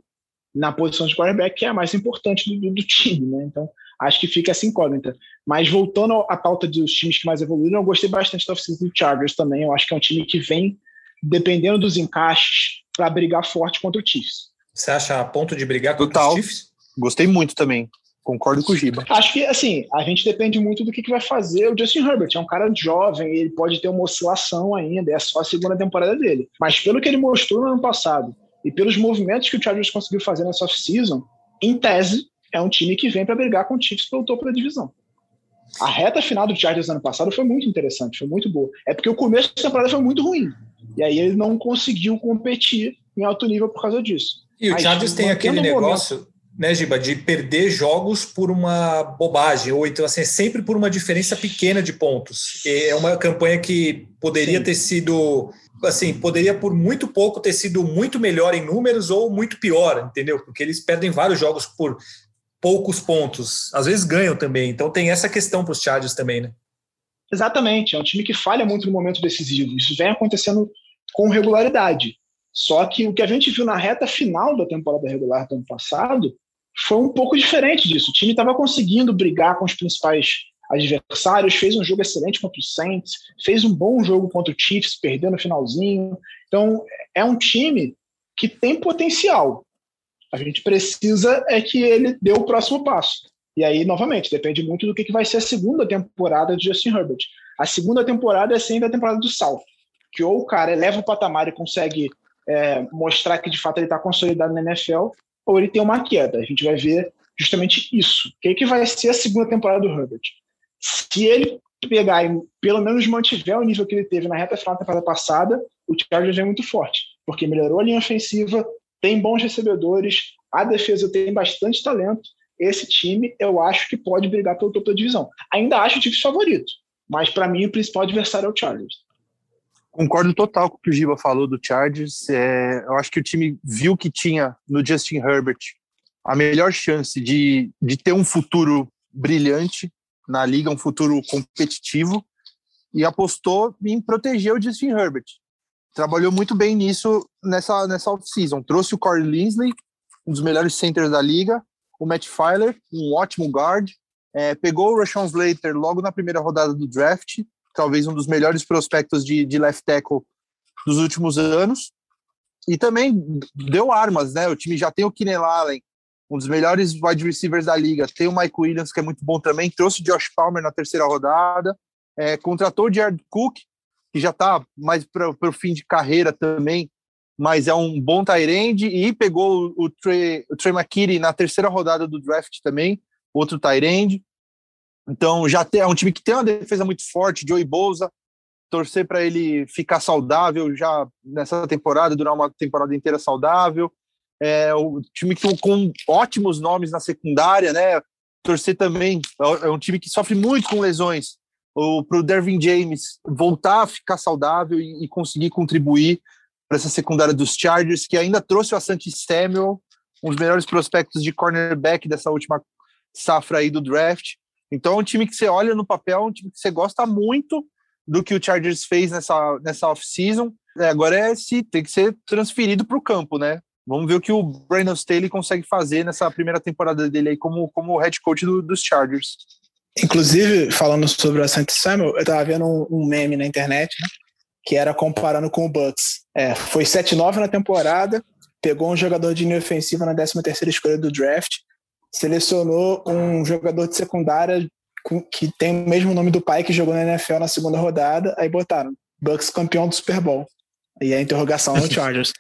na posição de quarterback, que é a mais importante do, do time, né? Então, acho que fica essa incógnita. Mas voltando à pauta dos times que mais evoluíram, eu gostei bastante da oficina do Chargers também. Eu acho que é um time que vem, dependendo dos encaixes, para brigar forte contra o Chiefs. Você acha a ponto de brigar contra Total. os Chiefs? Gostei muito também. Concordo com o Giba. Acho que, assim, a gente depende muito do que, que vai fazer o Justin Herbert. É um cara jovem, ele pode ter uma oscilação ainda, é só a segunda temporada dele. Mas pelo que ele mostrou no ano passado, e pelos movimentos que o Chargers conseguiu fazer nessa off-season, em tese, é um time que vem para brigar com o Chiefs pelo topo da divisão. A reta final do Chargers ano passado foi muito interessante, foi muito boa. É porque o começo da temporada foi muito ruim. E aí ele não conseguiu competir em alto nível por causa disso. E o Chargers tem aquele negócio, momento, né, Giba, de perder jogos por uma bobagem, ou então assim, sempre por uma diferença pequena de pontos. É uma campanha que poderia Sim. ter sido assim, poderia por muito pouco ter sido muito melhor em números ou muito pior, entendeu? Porque eles perdem vários jogos por poucos pontos. Às vezes ganham também. Então tem essa questão para os Chargers também, né? Exatamente. É um time que falha muito no momento decisivo. Isso vem acontecendo com regularidade. Só que o que a gente viu na reta final da temporada regular do ano passado foi um pouco diferente disso. O time estava conseguindo brigar com os principais adversários, fez um jogo excelente contra o Saints, fez um bom jogo contra o Chiefs, perdeu no finalzinho. Então, é um time que tem potencial. A gente precisa é que ele dê o próximo passo. E aí, novamente, depende muito do que vai ser a segunda temporada de Justin Herbert. A segunda temporada é sempre a temporada do salto, que ou o cara eleva o patamar e consegue é, mostrar que de fato ele está consolidado na NFL, ou ele tem uma queda. A gente vai ver justamente isso. O que, que vai ser a segunda temporada do Herbert? Se ele pegar e pelo menos mantiver o nível que ele teve na reta final da temporada passada, o Chargers é muito forte, porque melhorou a linha ofensiva, tem bons recebedores, a defesa tem bastante talento. Esse time, eu acho que pode brigar pelo topo da divisão. Ainda acho o time favorito, mas para mim o principal adversário é o Chargers. Concordo total com o que o Giba falou do Chargers. É, eu acho que o time viu que tinha no Justin Herbert a melhor chance de, de ter um futuro brilhante na liga, um futuro competitivo, e apostou em proteger o Justin Herbert. Trabalhou muito bem nisso nessa, nessa off-season. Trouxe o Corey Linsley, um dos melhores centers da liga, o Matt Filer, um ótimo guard, é, pegou o Rashawn Slater logo na primeira rodada do draft, talvez um dos melhores prospectos de, de left tackle dos últimos anos, e também deu armas, né? O time já tem o Keenan Allen, um dos melhores wide receivers da liga, tem o Mike Williams, que é muito bom também, trouxe o Josh Palmer na terceira rodada, é, contratou o Jared Cook, que já está mais para o fim de carreira também, mas é um bom Tyrande, e pegou o Trey, o Trey McKitty na terceira rodada do draft também, outro Tyrande. Então já tem, é um time que tem uma defesa muito forte, Joey Bosa, torcer para ele ficar saudável já nessa temporada, durar uma temporada inteira saudável. É o time que, com ótimos nomes na secundária, né? Torcer também, é um time que sofre muito com lesões. Para o Dervin James voltar a ficar saudável e, e conseguir contribuir para essa secundária dos Chargers, que ainda trouxe o Asante Samuel, um dos melhores prospectos de cornerback dessa última safra aí do draft. Então é um time que você olha no papel, um time que você gosta muito do que o Chargers fez nessa, nessa off-season. É, agora é se tem que ser transferido para o campo, né? Vamos ver o que o Brandon Staley consegue fazer nessa primeira temporada dele aí como, como head coach do, dos Chargers. Inclusive, falando sobre o Asante Samuel, eu estava vendo um, um, meme na internet, né, que era comparando com o Bucks. É, foi 7-9 na temporada, pegou um jogador de linha ofensiva na 13ª escolha do draft, selecionou um jogador de secundária que tem o mesmo nome do pai que jogou na NFL na segunda rodada, aí botaram Bucks campeão do Super Bowl. E a interrogação no Chargers.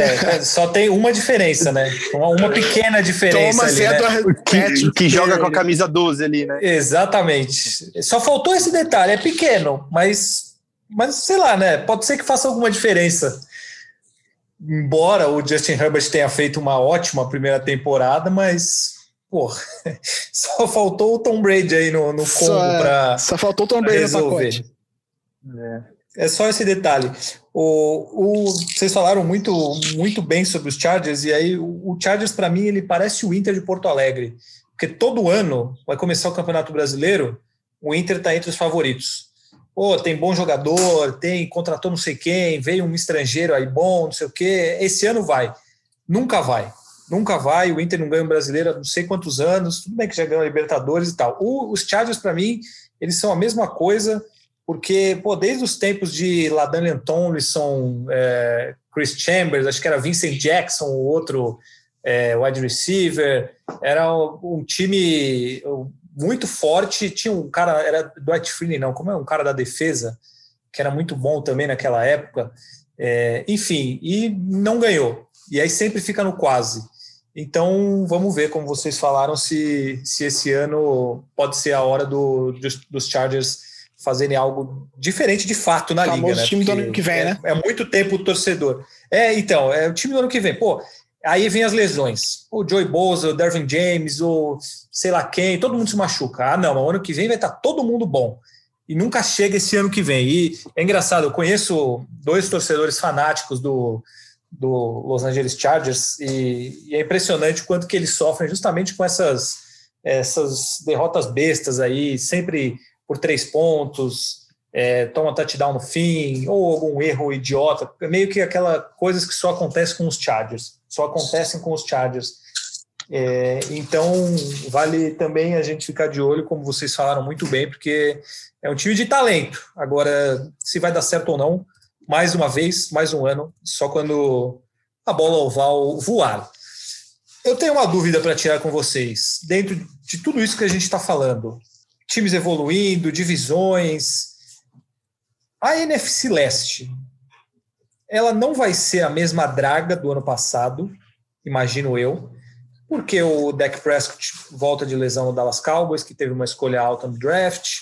É, só tem uma diferença, né? Uma, uma pequena diferença. Thomas ali, né? que, que joga com a camisa 12 ali, né? Exatamente. Só faltou esse detalhe, é pequeno, mas, mas sei lá, né? Pode ser que faça alguma diferença. Embora o Justin Herbert tenha feito uma ótima primeira temporada, mas Pô, só faltou o Tom Brady aí no, no combo para. Só faltou o Tom Brady resolver. É. é só esse detalhe. O, o, vocês falaram muito, muito bem sobre os Chargers, e aí o, o Chargers, para mim, ele parece o Inter de Porto Alegre. Porque todo ano vai começar o Campeonato Brasileiro, o Inter está entre os favoritos. Pô, tem bom jogador, tem contratou não sei quem, veio um estrangeiro aí bom, não sei o quê. Esse ano vai. Nunca vai nunca vai, o Inter não ganha um brasileiro há não sei quantos anos, tudo bem que já ganhou a Libertadores e tal. O, os Chargers, para mim, eles são a mesma coisa, porque, pô, desde os tempos de Ladanian Tomlinson, é, Chris Chambers, acho que era Vincent Jackson, o outro é, wide receiver, era um, um, time muito forte, tinha um cara, era Dwight Freeney, não, como é um cara da defesa, que era muito bom também naquela época, é, enfim, e não ganhou. E aí sempre fica no quase. Então, vamos ver, como vocês falaram, se, se esse ano pode ser a hora do, dos, dos Chargers fazerem algo diferente de fato na liga. Né? time do ano que vem, é, né? É muito tempo o torcedor. É, então, é o time do ano que vem. Pô, aí vem as lesões. O Joey Bosa, o Dervin James, o sei lá quem, todo mundo se machuca. Ah, não, ano que vem vai estar todo mundo bom. E nunca chega esse ano que vem. E é engraçado, eu conheço dois torcedores fanáticos do, do Los Angeles Chargers e, e, é impressionante o quanto que eles sofrem justamente com essas, essas derrotas bestas aí, sempre por três pontos, é, toma touchdown no fim, ou algum erro idiota, meio que aquela coisas que só acontece com os Chargers, só acontecem com os Chargers. É, então vale também a gente ficar de olho, como vocês falaram muito bem, porque é um time de talento. Agora, se vai dar certo ou não, mais uma vez, mais um ano, só quando a bola oval voar. Eu tenho uma dúvida para tirar com vocês. Dentro de tudo isso que a gente está falando, times evoluindo, divisões, a NFC Leste, ela não vai ser a mesma draga do ano passado, imagino eu, porque o Dak Prescott volta de lesão no Dallas Cowboys, que teve uma escolha alta no draft.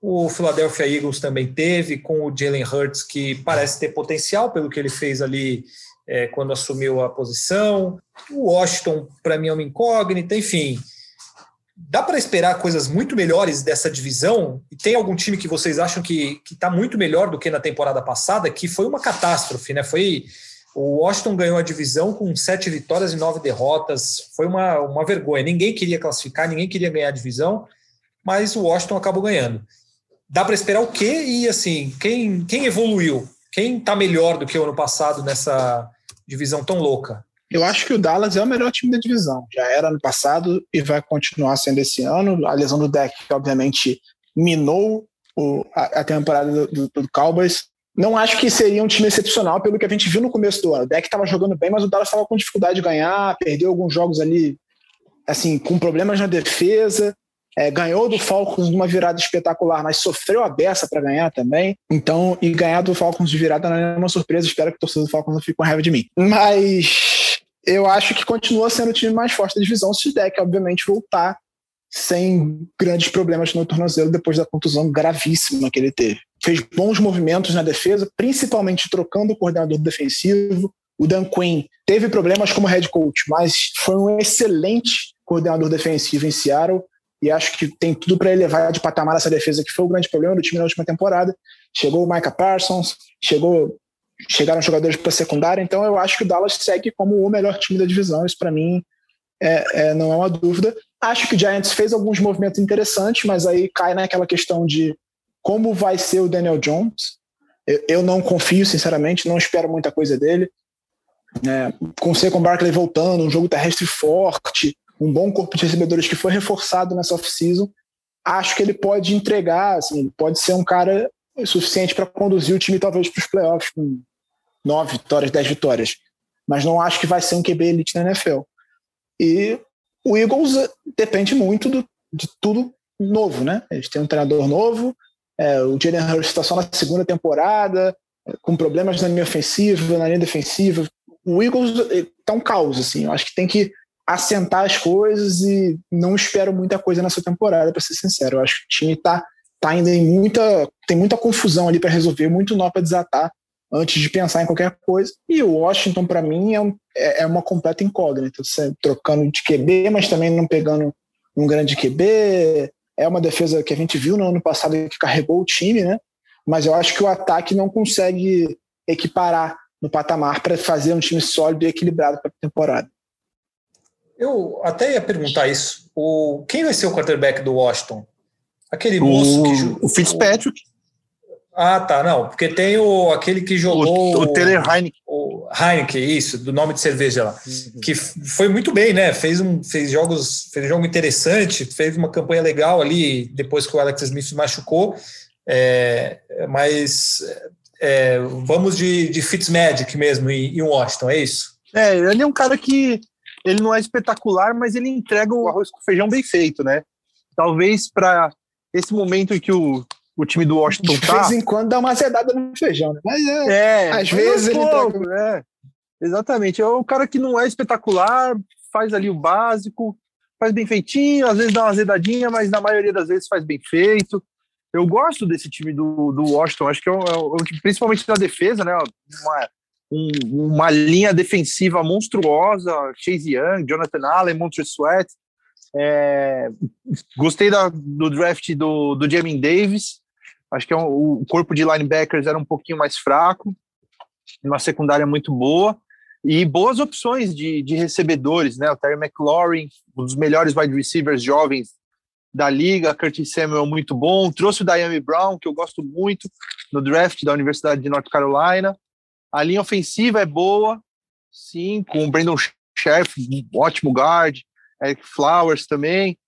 O Philadelphia Eagles também teve, com o Jalen Hurts, que parece ter potencial pelo que ele fez ali é, quando assumiu a posição. O Washington, para mim, é uma incógnita. Enfim, dá para esperar coisas muito melhores dessa divisão? E tem algum time que vocês acham que está muito melhor do que na temporada passada, que foi uma catástrofe, né? Foi. O Washington ganhou a divisão com sete vitórias e nove derrotas. Foi uma, uma vergonha. Ninguém queria classificar, ninguém queria ganhar a divisão, mas o Washington acabou ganhando dá para esperar o quê? E assim, quem, quem evoluiu? Quem está melhor do que o ano passado nessa divisão tão louca? Eu acho que o Dallas é o melhor time da divisão. Já era ano passado e vai continuar sendo esse ano. A lesão do deck, obviamente, minou o, a, a, temporada do, do, do, Cowboys. não acho que seria um time excepcional pelo que a gente viu no começo do ano. O deck estava jogando bem, mas o Dallas estava com dificuldade de ganhar, perdeu alguns jogos ali, assim, com problemas na defesa. É, ganhou do Falcons numa virada espetacular, mas sofreu a beça para ganhar também. Então, e ganhar do Falcons de virada não é uma surpresa. Espero que o torcedor do Falcons não fique com raiva de mim. Mas eu acho que continua sendo o time mais forte da divisão se o deck, obviamente, voltar sem grandes problemas no tornozelo depois da contusão gravíssima que ele teve. Fez bons movimentos na defesa, principalmente trocando o coordenador defensivo. O Dan Quinn teve problemas como head coach, mas foi um excelente coordenador defensivo em Seattle e acho que tem tudo para elevar de patamar essa defesa que foi o grande problema do time na última temporada. Chegou o Micah Parsons, chegou chegaram jogadores para secundária, então eu acho que o Dallas segue como o melhor time da divisão. Isso para mim é, é, não é uma dúvida. Acho que o Giants fez alguns movimentos interessantes, mas aí cai naquela questão de como vai ser o Daniel Jones. Eu, eu não confio, sinceramente, não espero muita coisa dele. É, com o Saquon Barkley voltando, um jogo terrestre forte, um bom corpo de recebedores que foi reforçado nessa off-season, acho que ele pode entregar, assim, pode ser um cara suficiente para conduzir o time talvez para os playoffs com nove vitórias, dez vitórias. Mas não acho que vai ser um QB elite na NFL. E o Eagles eh, depende muito do, de tudo novo, né? Eles têm um treinador novo, é, o Jalen Hurst está só na segunda temporada, é, com problemas na linha ofensiva, na linha defensiva. O Eagles está eh, um caos, assim. Eu acho que tem que assentar as coisas e não espero muita coisa nessa temporada, para ser sincero. Eu acho que o time está tá ainda em muita. tem muita confusão ali para resolver, muito nó para desatar antes de pensar em qualquer coisa. E o Washington, para mim, é, um, é, é, uma completa incógnita. Você trocando de QB, mas também não pegando um grande QB. É uma defesa que a gente viu no ano passado que carregou o time, né? Mas eu acho que o ataque não consegue equiparar no patamar para fazer um time sólido e equilibrado para a temporada. Eu até ia perguntar isso. O, quem vai ser o quarterback do Washington? Aquele moço que. O Fitzpatrick. Ah, tá, não, porque tem o, aquele que jogou. O, o Taylor Heineken. O Heineken, isso, do nome de cerveja lá. Uhum. Que foi muito bem, né? Fez, um, fez jogos, fez um jogo interessante, fez uma campanha legal ali depois que o Alex Smith se machucou. É, mas é, vamos de, de Fitzmagic mesmo em, em Washington, é isso? É, ele é um cara que ele não é espetacular, mas ele entrega o arroz com feijão bem feito, né? Talvez para esse momento em que o o time do Washington tá. De vez em quando dá uma azedada no feijão, né? Mas é, é às vezes ele pouco, tá... é. Exatamente. É o cara que não é espetacular, faz ali o básico, faz bem feitinho, às vezes dá uma azedadinha, mas na maioria das vezes faz bem feito. Eu gosto desse time do, do Washington, acho que é, um, é um, principalmente na defesa, né? Uma, um, uma linha defensiva monstruosa, Chase Young, Jonathan Allen, Montre Sweat. É, gostei da, do draft do, do Jamin Davis. Acho que é um, o corpo de linebackers era um pouquinho mais fraco, uma secundária muito boa e boas opções de, de recebedores, né? O Terry McLaurin, um dos melhores wide receivers jovens da liga, Curtis Samuel muito bom, trouxe o Diami Brown, que eu gosto muito, no draft da Universidade de North Carolina. A linha ofensiva é boa, sim, com o Brandon Scherf, um ótimo guard, Eric Flowers também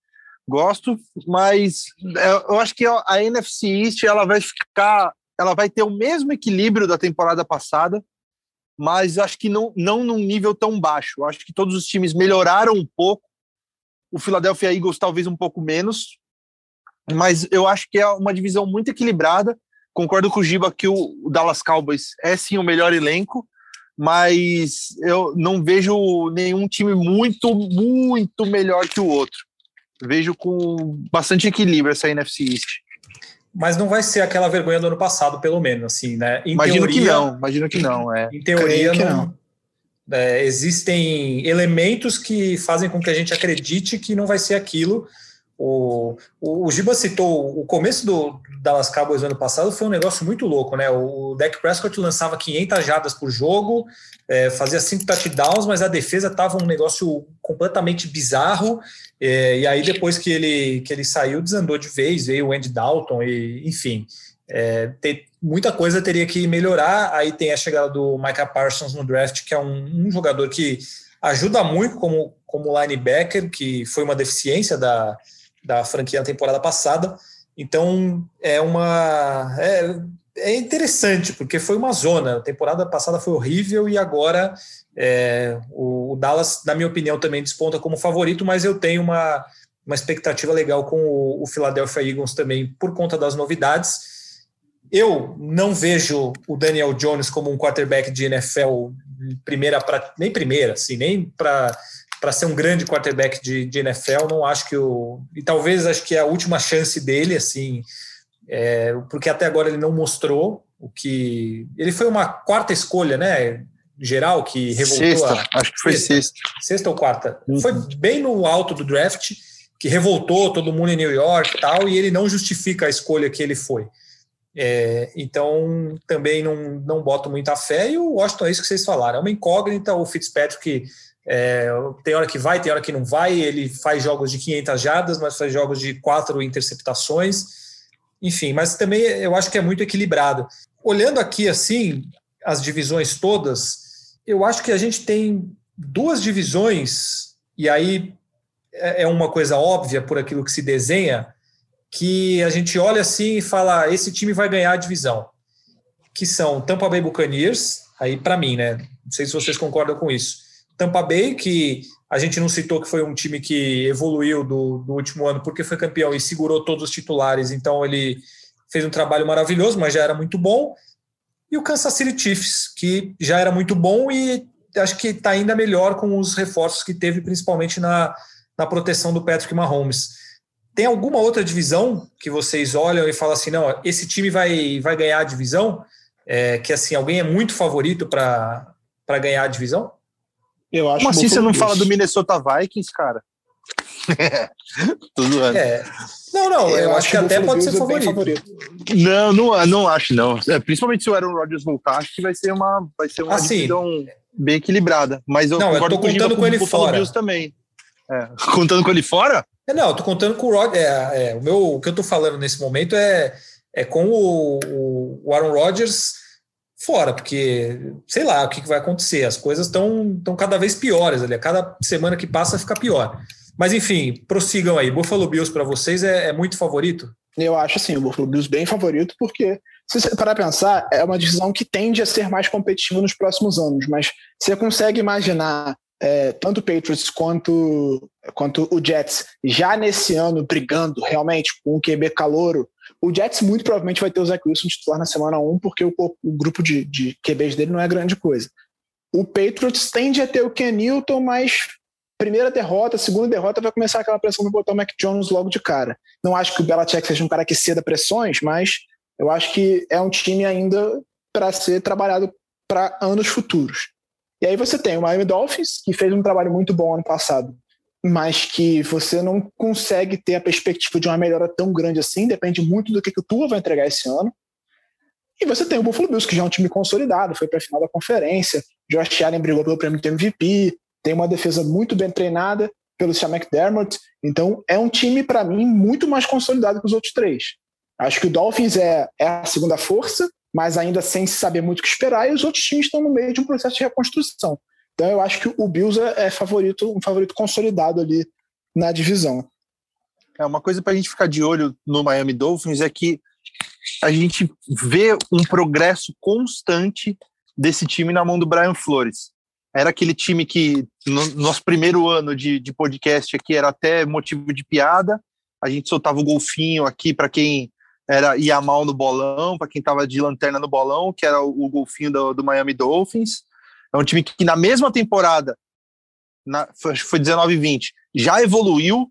gosto, mas é, eu acho que a NFC East ela vai ficar, ela vai ter o mesmo equilíbrio da temporada passada, mas acho que não, não num nível tão baixo. Acho que todos os times melhoraram um pouco. O Philadelphia Eagles talvez um pouco menos, mas eu acho que é uma divisão muito equilibrada. Concordo com o Giba que o Dallas Cowboys é sim o melhor elenco, mas eu não vejo nenhum time muito, muito melhor que o outro vejo com bastante equilíbrio essa NFC East. Mas não vai ser aquela vergonha do ano passado, pelo menos, assim, né? Em imagino teoria, que não, imagino que não. É. Em teoria, não. não. É, existem elementos que fazem com que a gente acredite que não vai ser aquilo. O, o, o Giba citou o começo do Dallas Cowboys ano passado foi um negócio muito louco, né? O Dak Prescott lançava 500 jadas por jogo, é, fazia cinco touchdowns, mas a defesa estava um negócio completamente bizarro. É, e aí depois que ele que ele saiu desandou de vez, veio o Andy Dalton e enfim, é, ter, muita coisa teria que melhorar. Aí tem a chegada do Micah Parsons no draft, que é um, um jogador que ajuda muito como como linebacker, que foi uma deficiência da da franquia na temporada passada. Então, é uma. É, é interessante, porque foi uma zona. A temporada passada foi horrível e agora é, o, o, Dallas, na minha opinião, também desponta como favorito, mas eu tenho uma, uma expectativa legal com o, o Philadelphia Eagles também por conta das novidades. Eu não vejo o Daniel Jones como um quarterback de NFL primeira pra, nem primeira, assim, nem para para ser um grande quarterback de, de, NFL, não acho que o e talvez acho que é a última chance dele, assim, é, porque até agora ele não mostrou o que ele foi uma quarta escolha, né? Geral que revoltou. Sexta, a, acho que foi sexta. Sexta, sexta ou quarta. Uhum. Foi bem no alto do draft que revoltou todo mundo em New York e tal, e ele não justifica a escolha que ele foi. É, então, também não, não boto muita fé. E o Washington é isso que vocês falaram. É uma incógnita. O Fitzpatrick é, tem hora que vai, tem hora que não vai. Ele faz jogos de 500 jardas, mas faz jogos de quatro interceptações. Enfim, mas também eu acho que é muito equilibrado. Olhando aqui assim, as divisões todas, eu acho que a gente tem duas divisões, e aí é, é uma coisa óbvia por aquilo que se desenha, que a gente olha assim e fala: esse time vai ganhar a divisão, que são Tampa Bay Buccaneers, aí para mim, né? Não sei se vocês concordam com isso. Tampa Bay, que a gente não citou que foi um time que evoluiu do, do último ano porque foi campeão e segurou todos os titulares, então ele fez um trabalho maravilhoso, mas já era muito bom. E o Kansas City Chiefs, que já era muito bom e acho que está ainda melhor com os reforços que teve, principalmente na, na proteção do Patrick Mahomes. Tem alguma outra divisão que vocês olham e falam assim, não, esse time vai, vai ganhar a divisão? É, que assim, alguém é muito favorito para ganhar a divisão? Eu acho Como assim você não fala do Minnesota Vikings, cara? Tudo é. Não, não, eu, eu acho, acho que até pode ser é favorito. favorito. Não, não, não acho, não. É, principalmente se o Aaron Rodgers voltar, acho que vai ser uma, vai ser uma assim, divisão bem equilibrada. Mas eu não, eu tô contando com ele fora. também. É. Contando com ele fora? É, não, eu tô contando com o Rod. É, é, o, meu, o que eu tô falando nesse momento é, é com o, o Aaron Rodgers fora, porque sei lá o que, que vai acontecer. As coisas estão cada vez piores ali. A cada semana que passa fica pior. Mas enfim, prossigam aí. Buffalo Bills para vocês é, é, muito favorito? Eu acho assim, o Buffalo Bills bem favorito, porque se você parar pensar, é uma divisão que tende a ser mais competitiva nos próximos anos, mas você consegue imaginar é, tanto o Patriots quanto, quanto o Jets já nesse ano brigando realmente com o QB calouro. O Jets muito provavelmente vai ter o Zach Wilson titular na semana 1, porque o, o grupo de, de QBs dele não é grande coisa. O Patriots tende a ter o Ken Newton, mas primeira derrota, segunda derrota, vai começar aquela pressão de botar o Mac Jones logo de cara. Não acho que o Belichick seja um cara que ceda pressões, mas eu acho que é um time ainda para ser trabalhado para anos futuros. E aí você tem o Miami Dolphins, que fez um trabalho muito bom ano passado, mas que você não consegue ter a perspectiva de uma melhora tão grande assim, depende muito do que, que o Tua vai entregar esse ano. E você tem o Buffalo Bills, que já é um time consolidado, foi para a final da conferência, Josh Allen brigou pelo prêmio de MVP, tem uma defesa muito bem treinada pelo Sean McDermott, então é um time, para mim, muito mais consolidado que os outros três. Acho que o Dolphins é, é a segunda força, mas ainda sem saber muito o que esperar, e os outros times estão no meio de um processo de reconstrução. Então eu acho que o Bills é, é favorito, um favorito consolidado ali na divisão. É uma coisa para a gente ficar de olho no Miami Dolphins é que a gente vê um progresso constante desse time na mão do Brian Flores. Era aquele time que no nosso primeiro ano de, de podcast aqui era até motivo de piada. A gente soltava o golfinho aqui para quem era ia mal no bolão, para quem estava de lanterna no bolão, que era o, o golfinho do, do, Miami Dolphins. É um time que, na mesma temporada, na, foi 19 e 20, já evoluiu,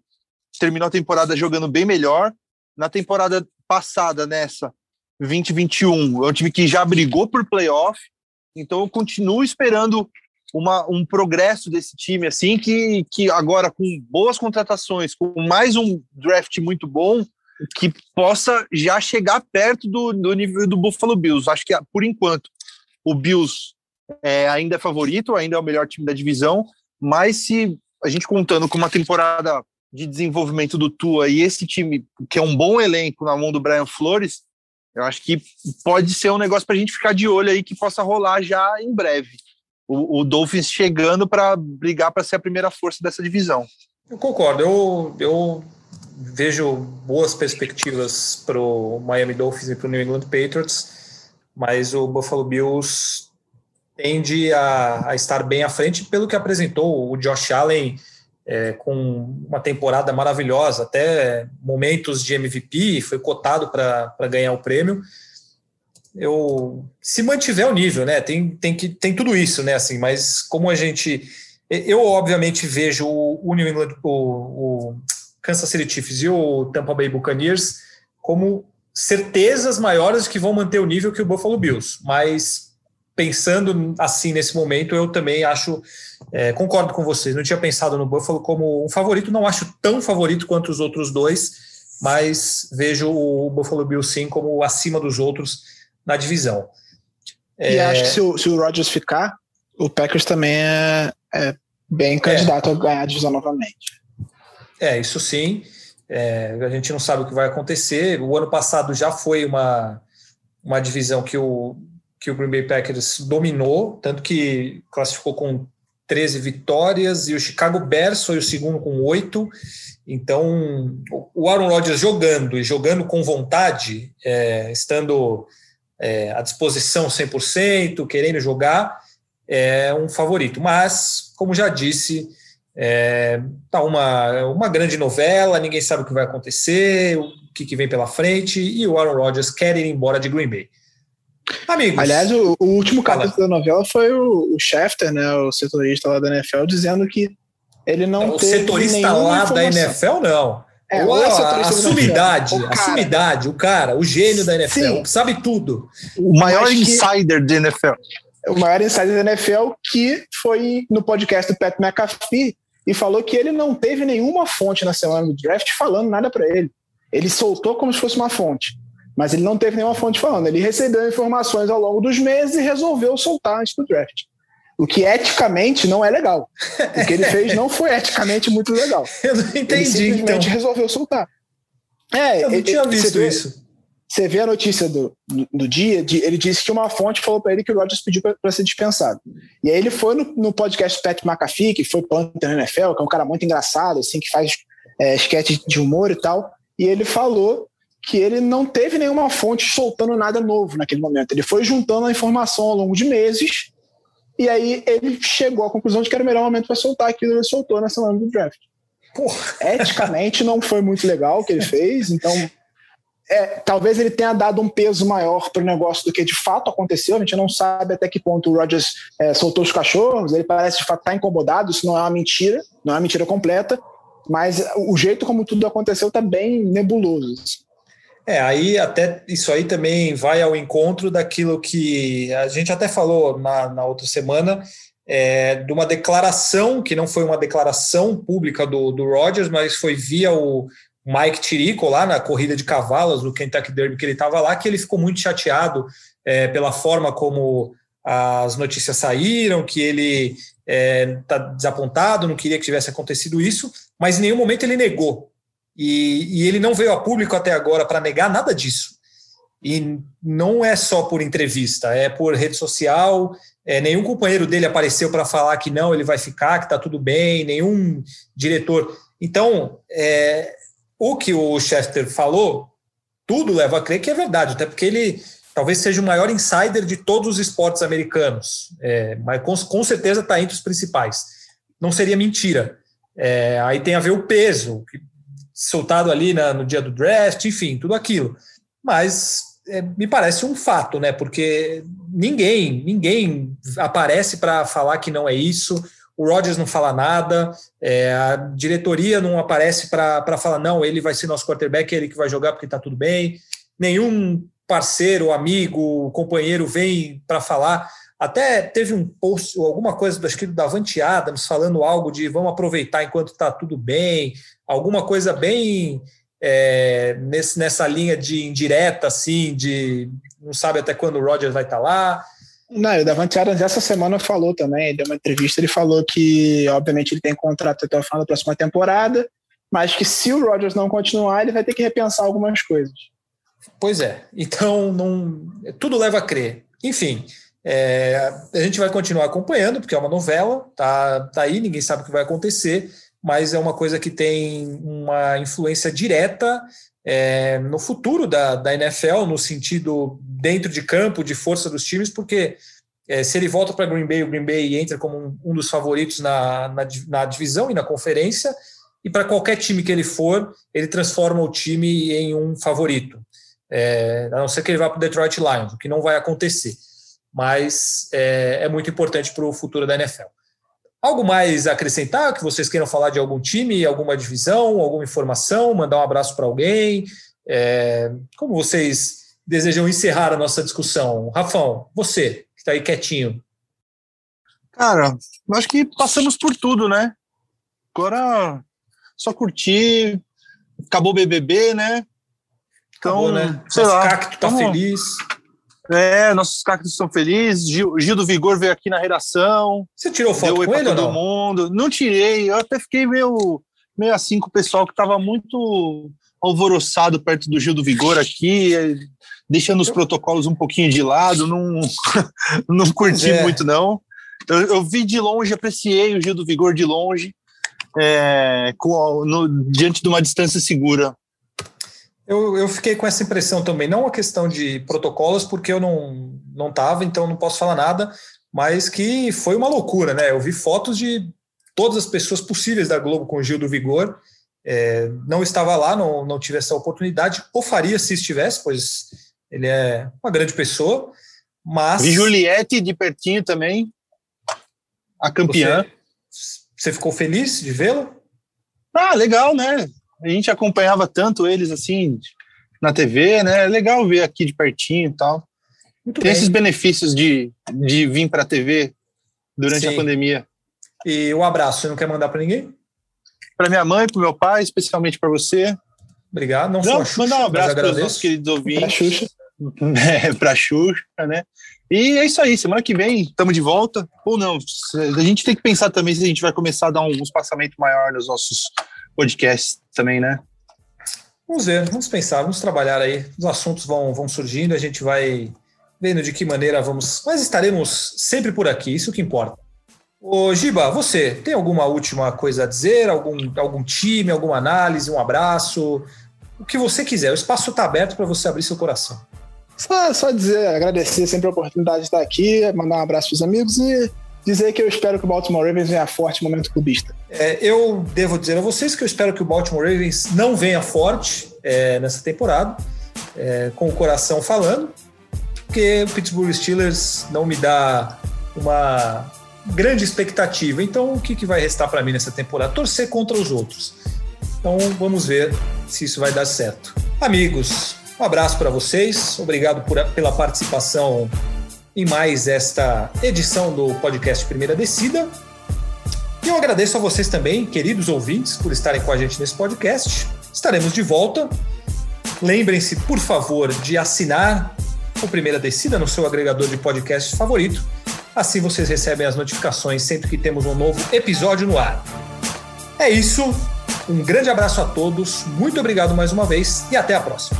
terminou a temporada jogando bem melhor. Na temporada passada, nessa, 2021, é um time que já brigou por playoff. Então eu continuo esperando uma, um progresso desse time, assim, que, que agora com boas contratações, com mais um draft muito bom, que possa já chegar perto do, do nível do Buffalo Bills. Acho que, por enquanto, o Bills é, ainda é favorito, ainda é o melhor time da divisão, mas se a gente contando com uma temporada de desenvolvimento do Tua e esse time, que é um bom elenco na mão do Brian Flores, eu acho que pode ser um negócio para a gente ficar de olho aí que possa rolar já em breve. O, o Dolphins chegando para brigar para ser a primeira força dessa divisão. Eu concordo. Eu, eu vejo boas perspectivas para o Miami Dolphins e para o New England Patriots. mas o Buffalo Bills tende a, a estar bem à frente pelo que apresentou o Josh Allen é, com uma temporada maravilhosa, até momentos de MVP, foi cotado para ganhar o prêmio. Eu, se mantiver o nível, né? Tem, tem, que, tem tudo isso, né? Assim, mas como a gente. Eu, obviamente, vejo o, New England, o, o Kansas City Chiefs e o Tampa Bay Buccaneers como certezas maiores que vão manter o nível que o Buffalo Bills, mas pensando assim nesse momento, eu também acho, é, concordo com vocês, não tinha pensado no Buffalo como um favorito, não acho tão favorito quanto os outros dois, mas vejo o Buffalo Bills sim como acima dos outros na divisão. E é... acho que se o, se o Rodgers ficar, o Packers também é, é bem candidato é. a ganhar a divisão novamente. É, isso sim. É, a gente não sabe o que vai acontecer. O ano passado já foi uma, uma divisão que o, que o Green Bay Packers dominou, tanto que classificou com 13 vitórias, e o Chicago Bears foi o segundo com oito. Então, o Aaron Rodgers jogando e jogando com vontade, é, estando é, à disposição 100%, querendo jogar, é um favorito. Mas, como já disse, é, tá uma, uma grande novela, ninguém sabe o que vai acontecer, o que, que vem pela frente, e o Aaron Rodgers quer ir embora de Green Bay. Amigos. Aliás, o, o último capítulo da novela foi o, o Schefter, né, o setorista lá da NFL, dizendo que ele não o teve setorista lá informação. da NFL, não. É, o, a, a sumidade, a sumidade, o cara, o gênio da NFL, Sim. sabe tudo. O maior insider da NFL. O maior insider da NFL que foi no podcast do Pat McAfee e falou que ele não teve nenhuma fonte na semana do draft falando nada para ele. Ele soltou como se fosse uma fonte, mas ele não teve nenhuma fonte falando. Ele recebeu informações ao longo dos meses e resolveu soltar antes do draft. O que eticamente não é legal. O que ele fez não foi eticamente muito legal. Eu não entendi. Ele simplesmente então. resolveu soltar. É, eu não tinha visto isso. Você vê a notícia do, do, do dia, de, ele disse que uma fonte falou para ele que o Rodgers pediu para ser dispensado. E aí ele foi no, no podcast Pat McAfee, que foi Panther na NFL, que é um cara muito engraçado, assim, que faz é, sketch de humor e tal, e ele falou que ele não teve nenhuma fonte soltando nada novo naquele momento. Ele foi juntando a informação ao longo de meses, e aí ele chegou à conclusão de que era o melhor momento para soltar aquilo, e ele soltou na semana do draft. Porra. Eticamente não foi muito legal o que ele fez, então é, talvez ele tenha dado um peso maior para o negócio do que de fato aconteceu. A gente não sabe até que ponto o Rodgers é, soltou os cachorros, ele parece de fato estar tá incomodado. Isso não é uma mentira, não é uma mentira completa, mas o jeito como tudo aconteceu está bem nebuloso. É, aí até isso aí também vai ao encontro daquilo que a gente até falou na, na outra semana, é, de uma declaração, que não foi uma declaração pública do, do Rogers, mas foi via o, Mike Tirico lá na corrida de cavalos do Kentucky Derby que ele estava lá, que ele ficou muito chateado é, pela forma como as notícias saíram, que ele está é, tá desapontado, não queria que tivesse acontecido isso, mas em nenhum momento ele negou. E, e ele não veio a público até agora para negar nada disso. E não é só por entrevista, é por rede social. É, nenhum companheiro dele apareceu para falar que não, ele vai ficar, que está tudo bem, nenhum diretor. Então, é, o que o Chester falou, tudo leva a crer que é verdade, até porque ele talvez seja o maior insider de todos os esportes americanos, é, mas com, com certeza está entre os principais. Não seria mentira. É, aí tem a ver o peso, soltado ali na, no dia do draft, enfim, tudo aquilo. Mas é, me parece um fato, né? Porque ninguém, ninguém aparece para falar que não é isso o Rodgers não fala nada, é, a diretoria não aparece para falar, não, ele vai ser nosso quarterback, ele que vai jogar porque está tudo bem. Nenhum parceiro, amigo, companheiro vem para falar. Até teve um post, alguma coisa, acho que do Davante Adams, falando algo de vamos aproveitar enquanto está tudo bem, alguma coisa bem é, nesse, nessa linha de indireta, assim, de não sabe até quando o Rodgers vai estar tá lá. Não, o Davante Adams essa semana falou também, ele deu uma entrevista, ele falou que, obviamente, ele tem contrato até o final da próxima temporada, mas que se o Rodgers não continuar, ele vai ter que repensar algumas coisas. Pois é, então não, tudo leva a crer. Enfim, é, a gente vai continuar acompanhando, porque é uma novela, tá, tá aí, ninguém sabe o que vai acontecer, mas é uma coisa que tem uma influência direta é, no futuro da, da NFL, no sentido dentro de campo, de força dos times, porque é, se ele volta para Green Bay, o Green Bay entra como um, um dos favoritos na, na, na, divisão e na conferência, e para qualquer time que ele for, ele transforma o time em um favorito. É, a não ser que ele vá para o Detroit Lions, o que não vai acontecer. Mas é, é muito importante para o futuro da NFL. Algo mais a acrescentar? Que vocês queiram falar de algum time, alguma divisão, alguma informação, mandar um abraço para alguém? É, como vocês desejam encerrar a nossa discussão? Rafão, você, que está aí quietinho. Cara, acho que passamos por tudo, né? Agora só curtir. Acabou o BBB, né? Então, Acabou, né? Sei Nosso lá. cacto tá feliz. É, nossos cactos estão felizes. Gil, Gil, do Vigor veio aqui na redação. Você tirou foto com ele ou não? mundo. Não tirei. Eu até fiquei meio, meio assim com o pessoal que estava muito alvoroçado perto do Gil do Vigor aqui, deixando os protocolos um pouquinho de lado. Não, não curti é. muito, não. Eu, eu, vi de longe, apreciei o Gil do Vigor de longe, é, com, no, diante de uma distância segura. Eu, eu fiquei com essa impressão também, não a questão de protocolos, porque eu não não estava, então não posso falar nada, mas que foi uma loucura, né? Eu vi fotos de todas as pessoas possíveis da Globo com o Gil do Vigor. É, não estava lá, não, não tive essa oportunidade, ou faria se estivesse, pois ele é uma grande pessoa. Mas. E Juliette de pertinho também, a campeã. Você, você ficou feliz de vê-lo? Ah, legal, né? A gente acompanhava tanto eles assim na TV, né? É legal ver aqui de pertinho e tal. Muito Tem bem. esses benefícios de, de vir para a TV durante Sim. a pandemia. E um abraço, você não quer mandar para ninguém? Para minha mãe, para meu pai, especialmente para você. Obrigado. Não, não Xuxa, mandar um abraço para os nossos queridos ouvintes. Para Xuxa. É, para Xuxa, né? E é isso aí. Semana que vem estamos de volta. Ou não? A gente tem que pensar também se a gente vai começar a dar um espaçamento maior nos nossos podcast também, né? Vamos ver, vamos pensar, vamos trabalhar aí. Os assuntos vão, vão surgindo, a gente vai vendo de que maneira vamos. Mas estaremos sempre por aqui, isso que importa. Ô, Giba, você tem alguma última coisa a dizer? Algum, algum time, alguma análise, um abraço? O que você quiser, o espaço está aberto para você abrir seu coração. Só, só dizer, agradecer sempre a oportunidade de estar aqui, mandar um abraço para os amigos e dizer que eu espero que o Baltimore Ravens venha forte no momento clubista. É, eu devo dizer a vocês que eu espero que o Baltimore Ravens não venha forte é, nessa temporada, é, com o coração falando, porque o Pittsburgh Steelers não me dá uma grande expectativa. Então, o que, que vai restar para mim nessa temporada? Torcer contra os outros. Então, vamos ver se isso vai dar certo. Amigos, um abraço para vocês. Obrigado por, pela participação em mais esta edição do podcast Primeira Descida. E eu agradeço a vocês também, queridos ouvintes, por estarem com a gente nesse podcast. Estaremos de volta. Lembrem-se, por favor, de assinar o Primeira Descida no seu agregador de podcast favorito. Assim vocês recebem as notificações sempre que temos um novo episódio no ar. É isso. Um grande abraço a todos, muito obrigado mais uma vez e até a próxima.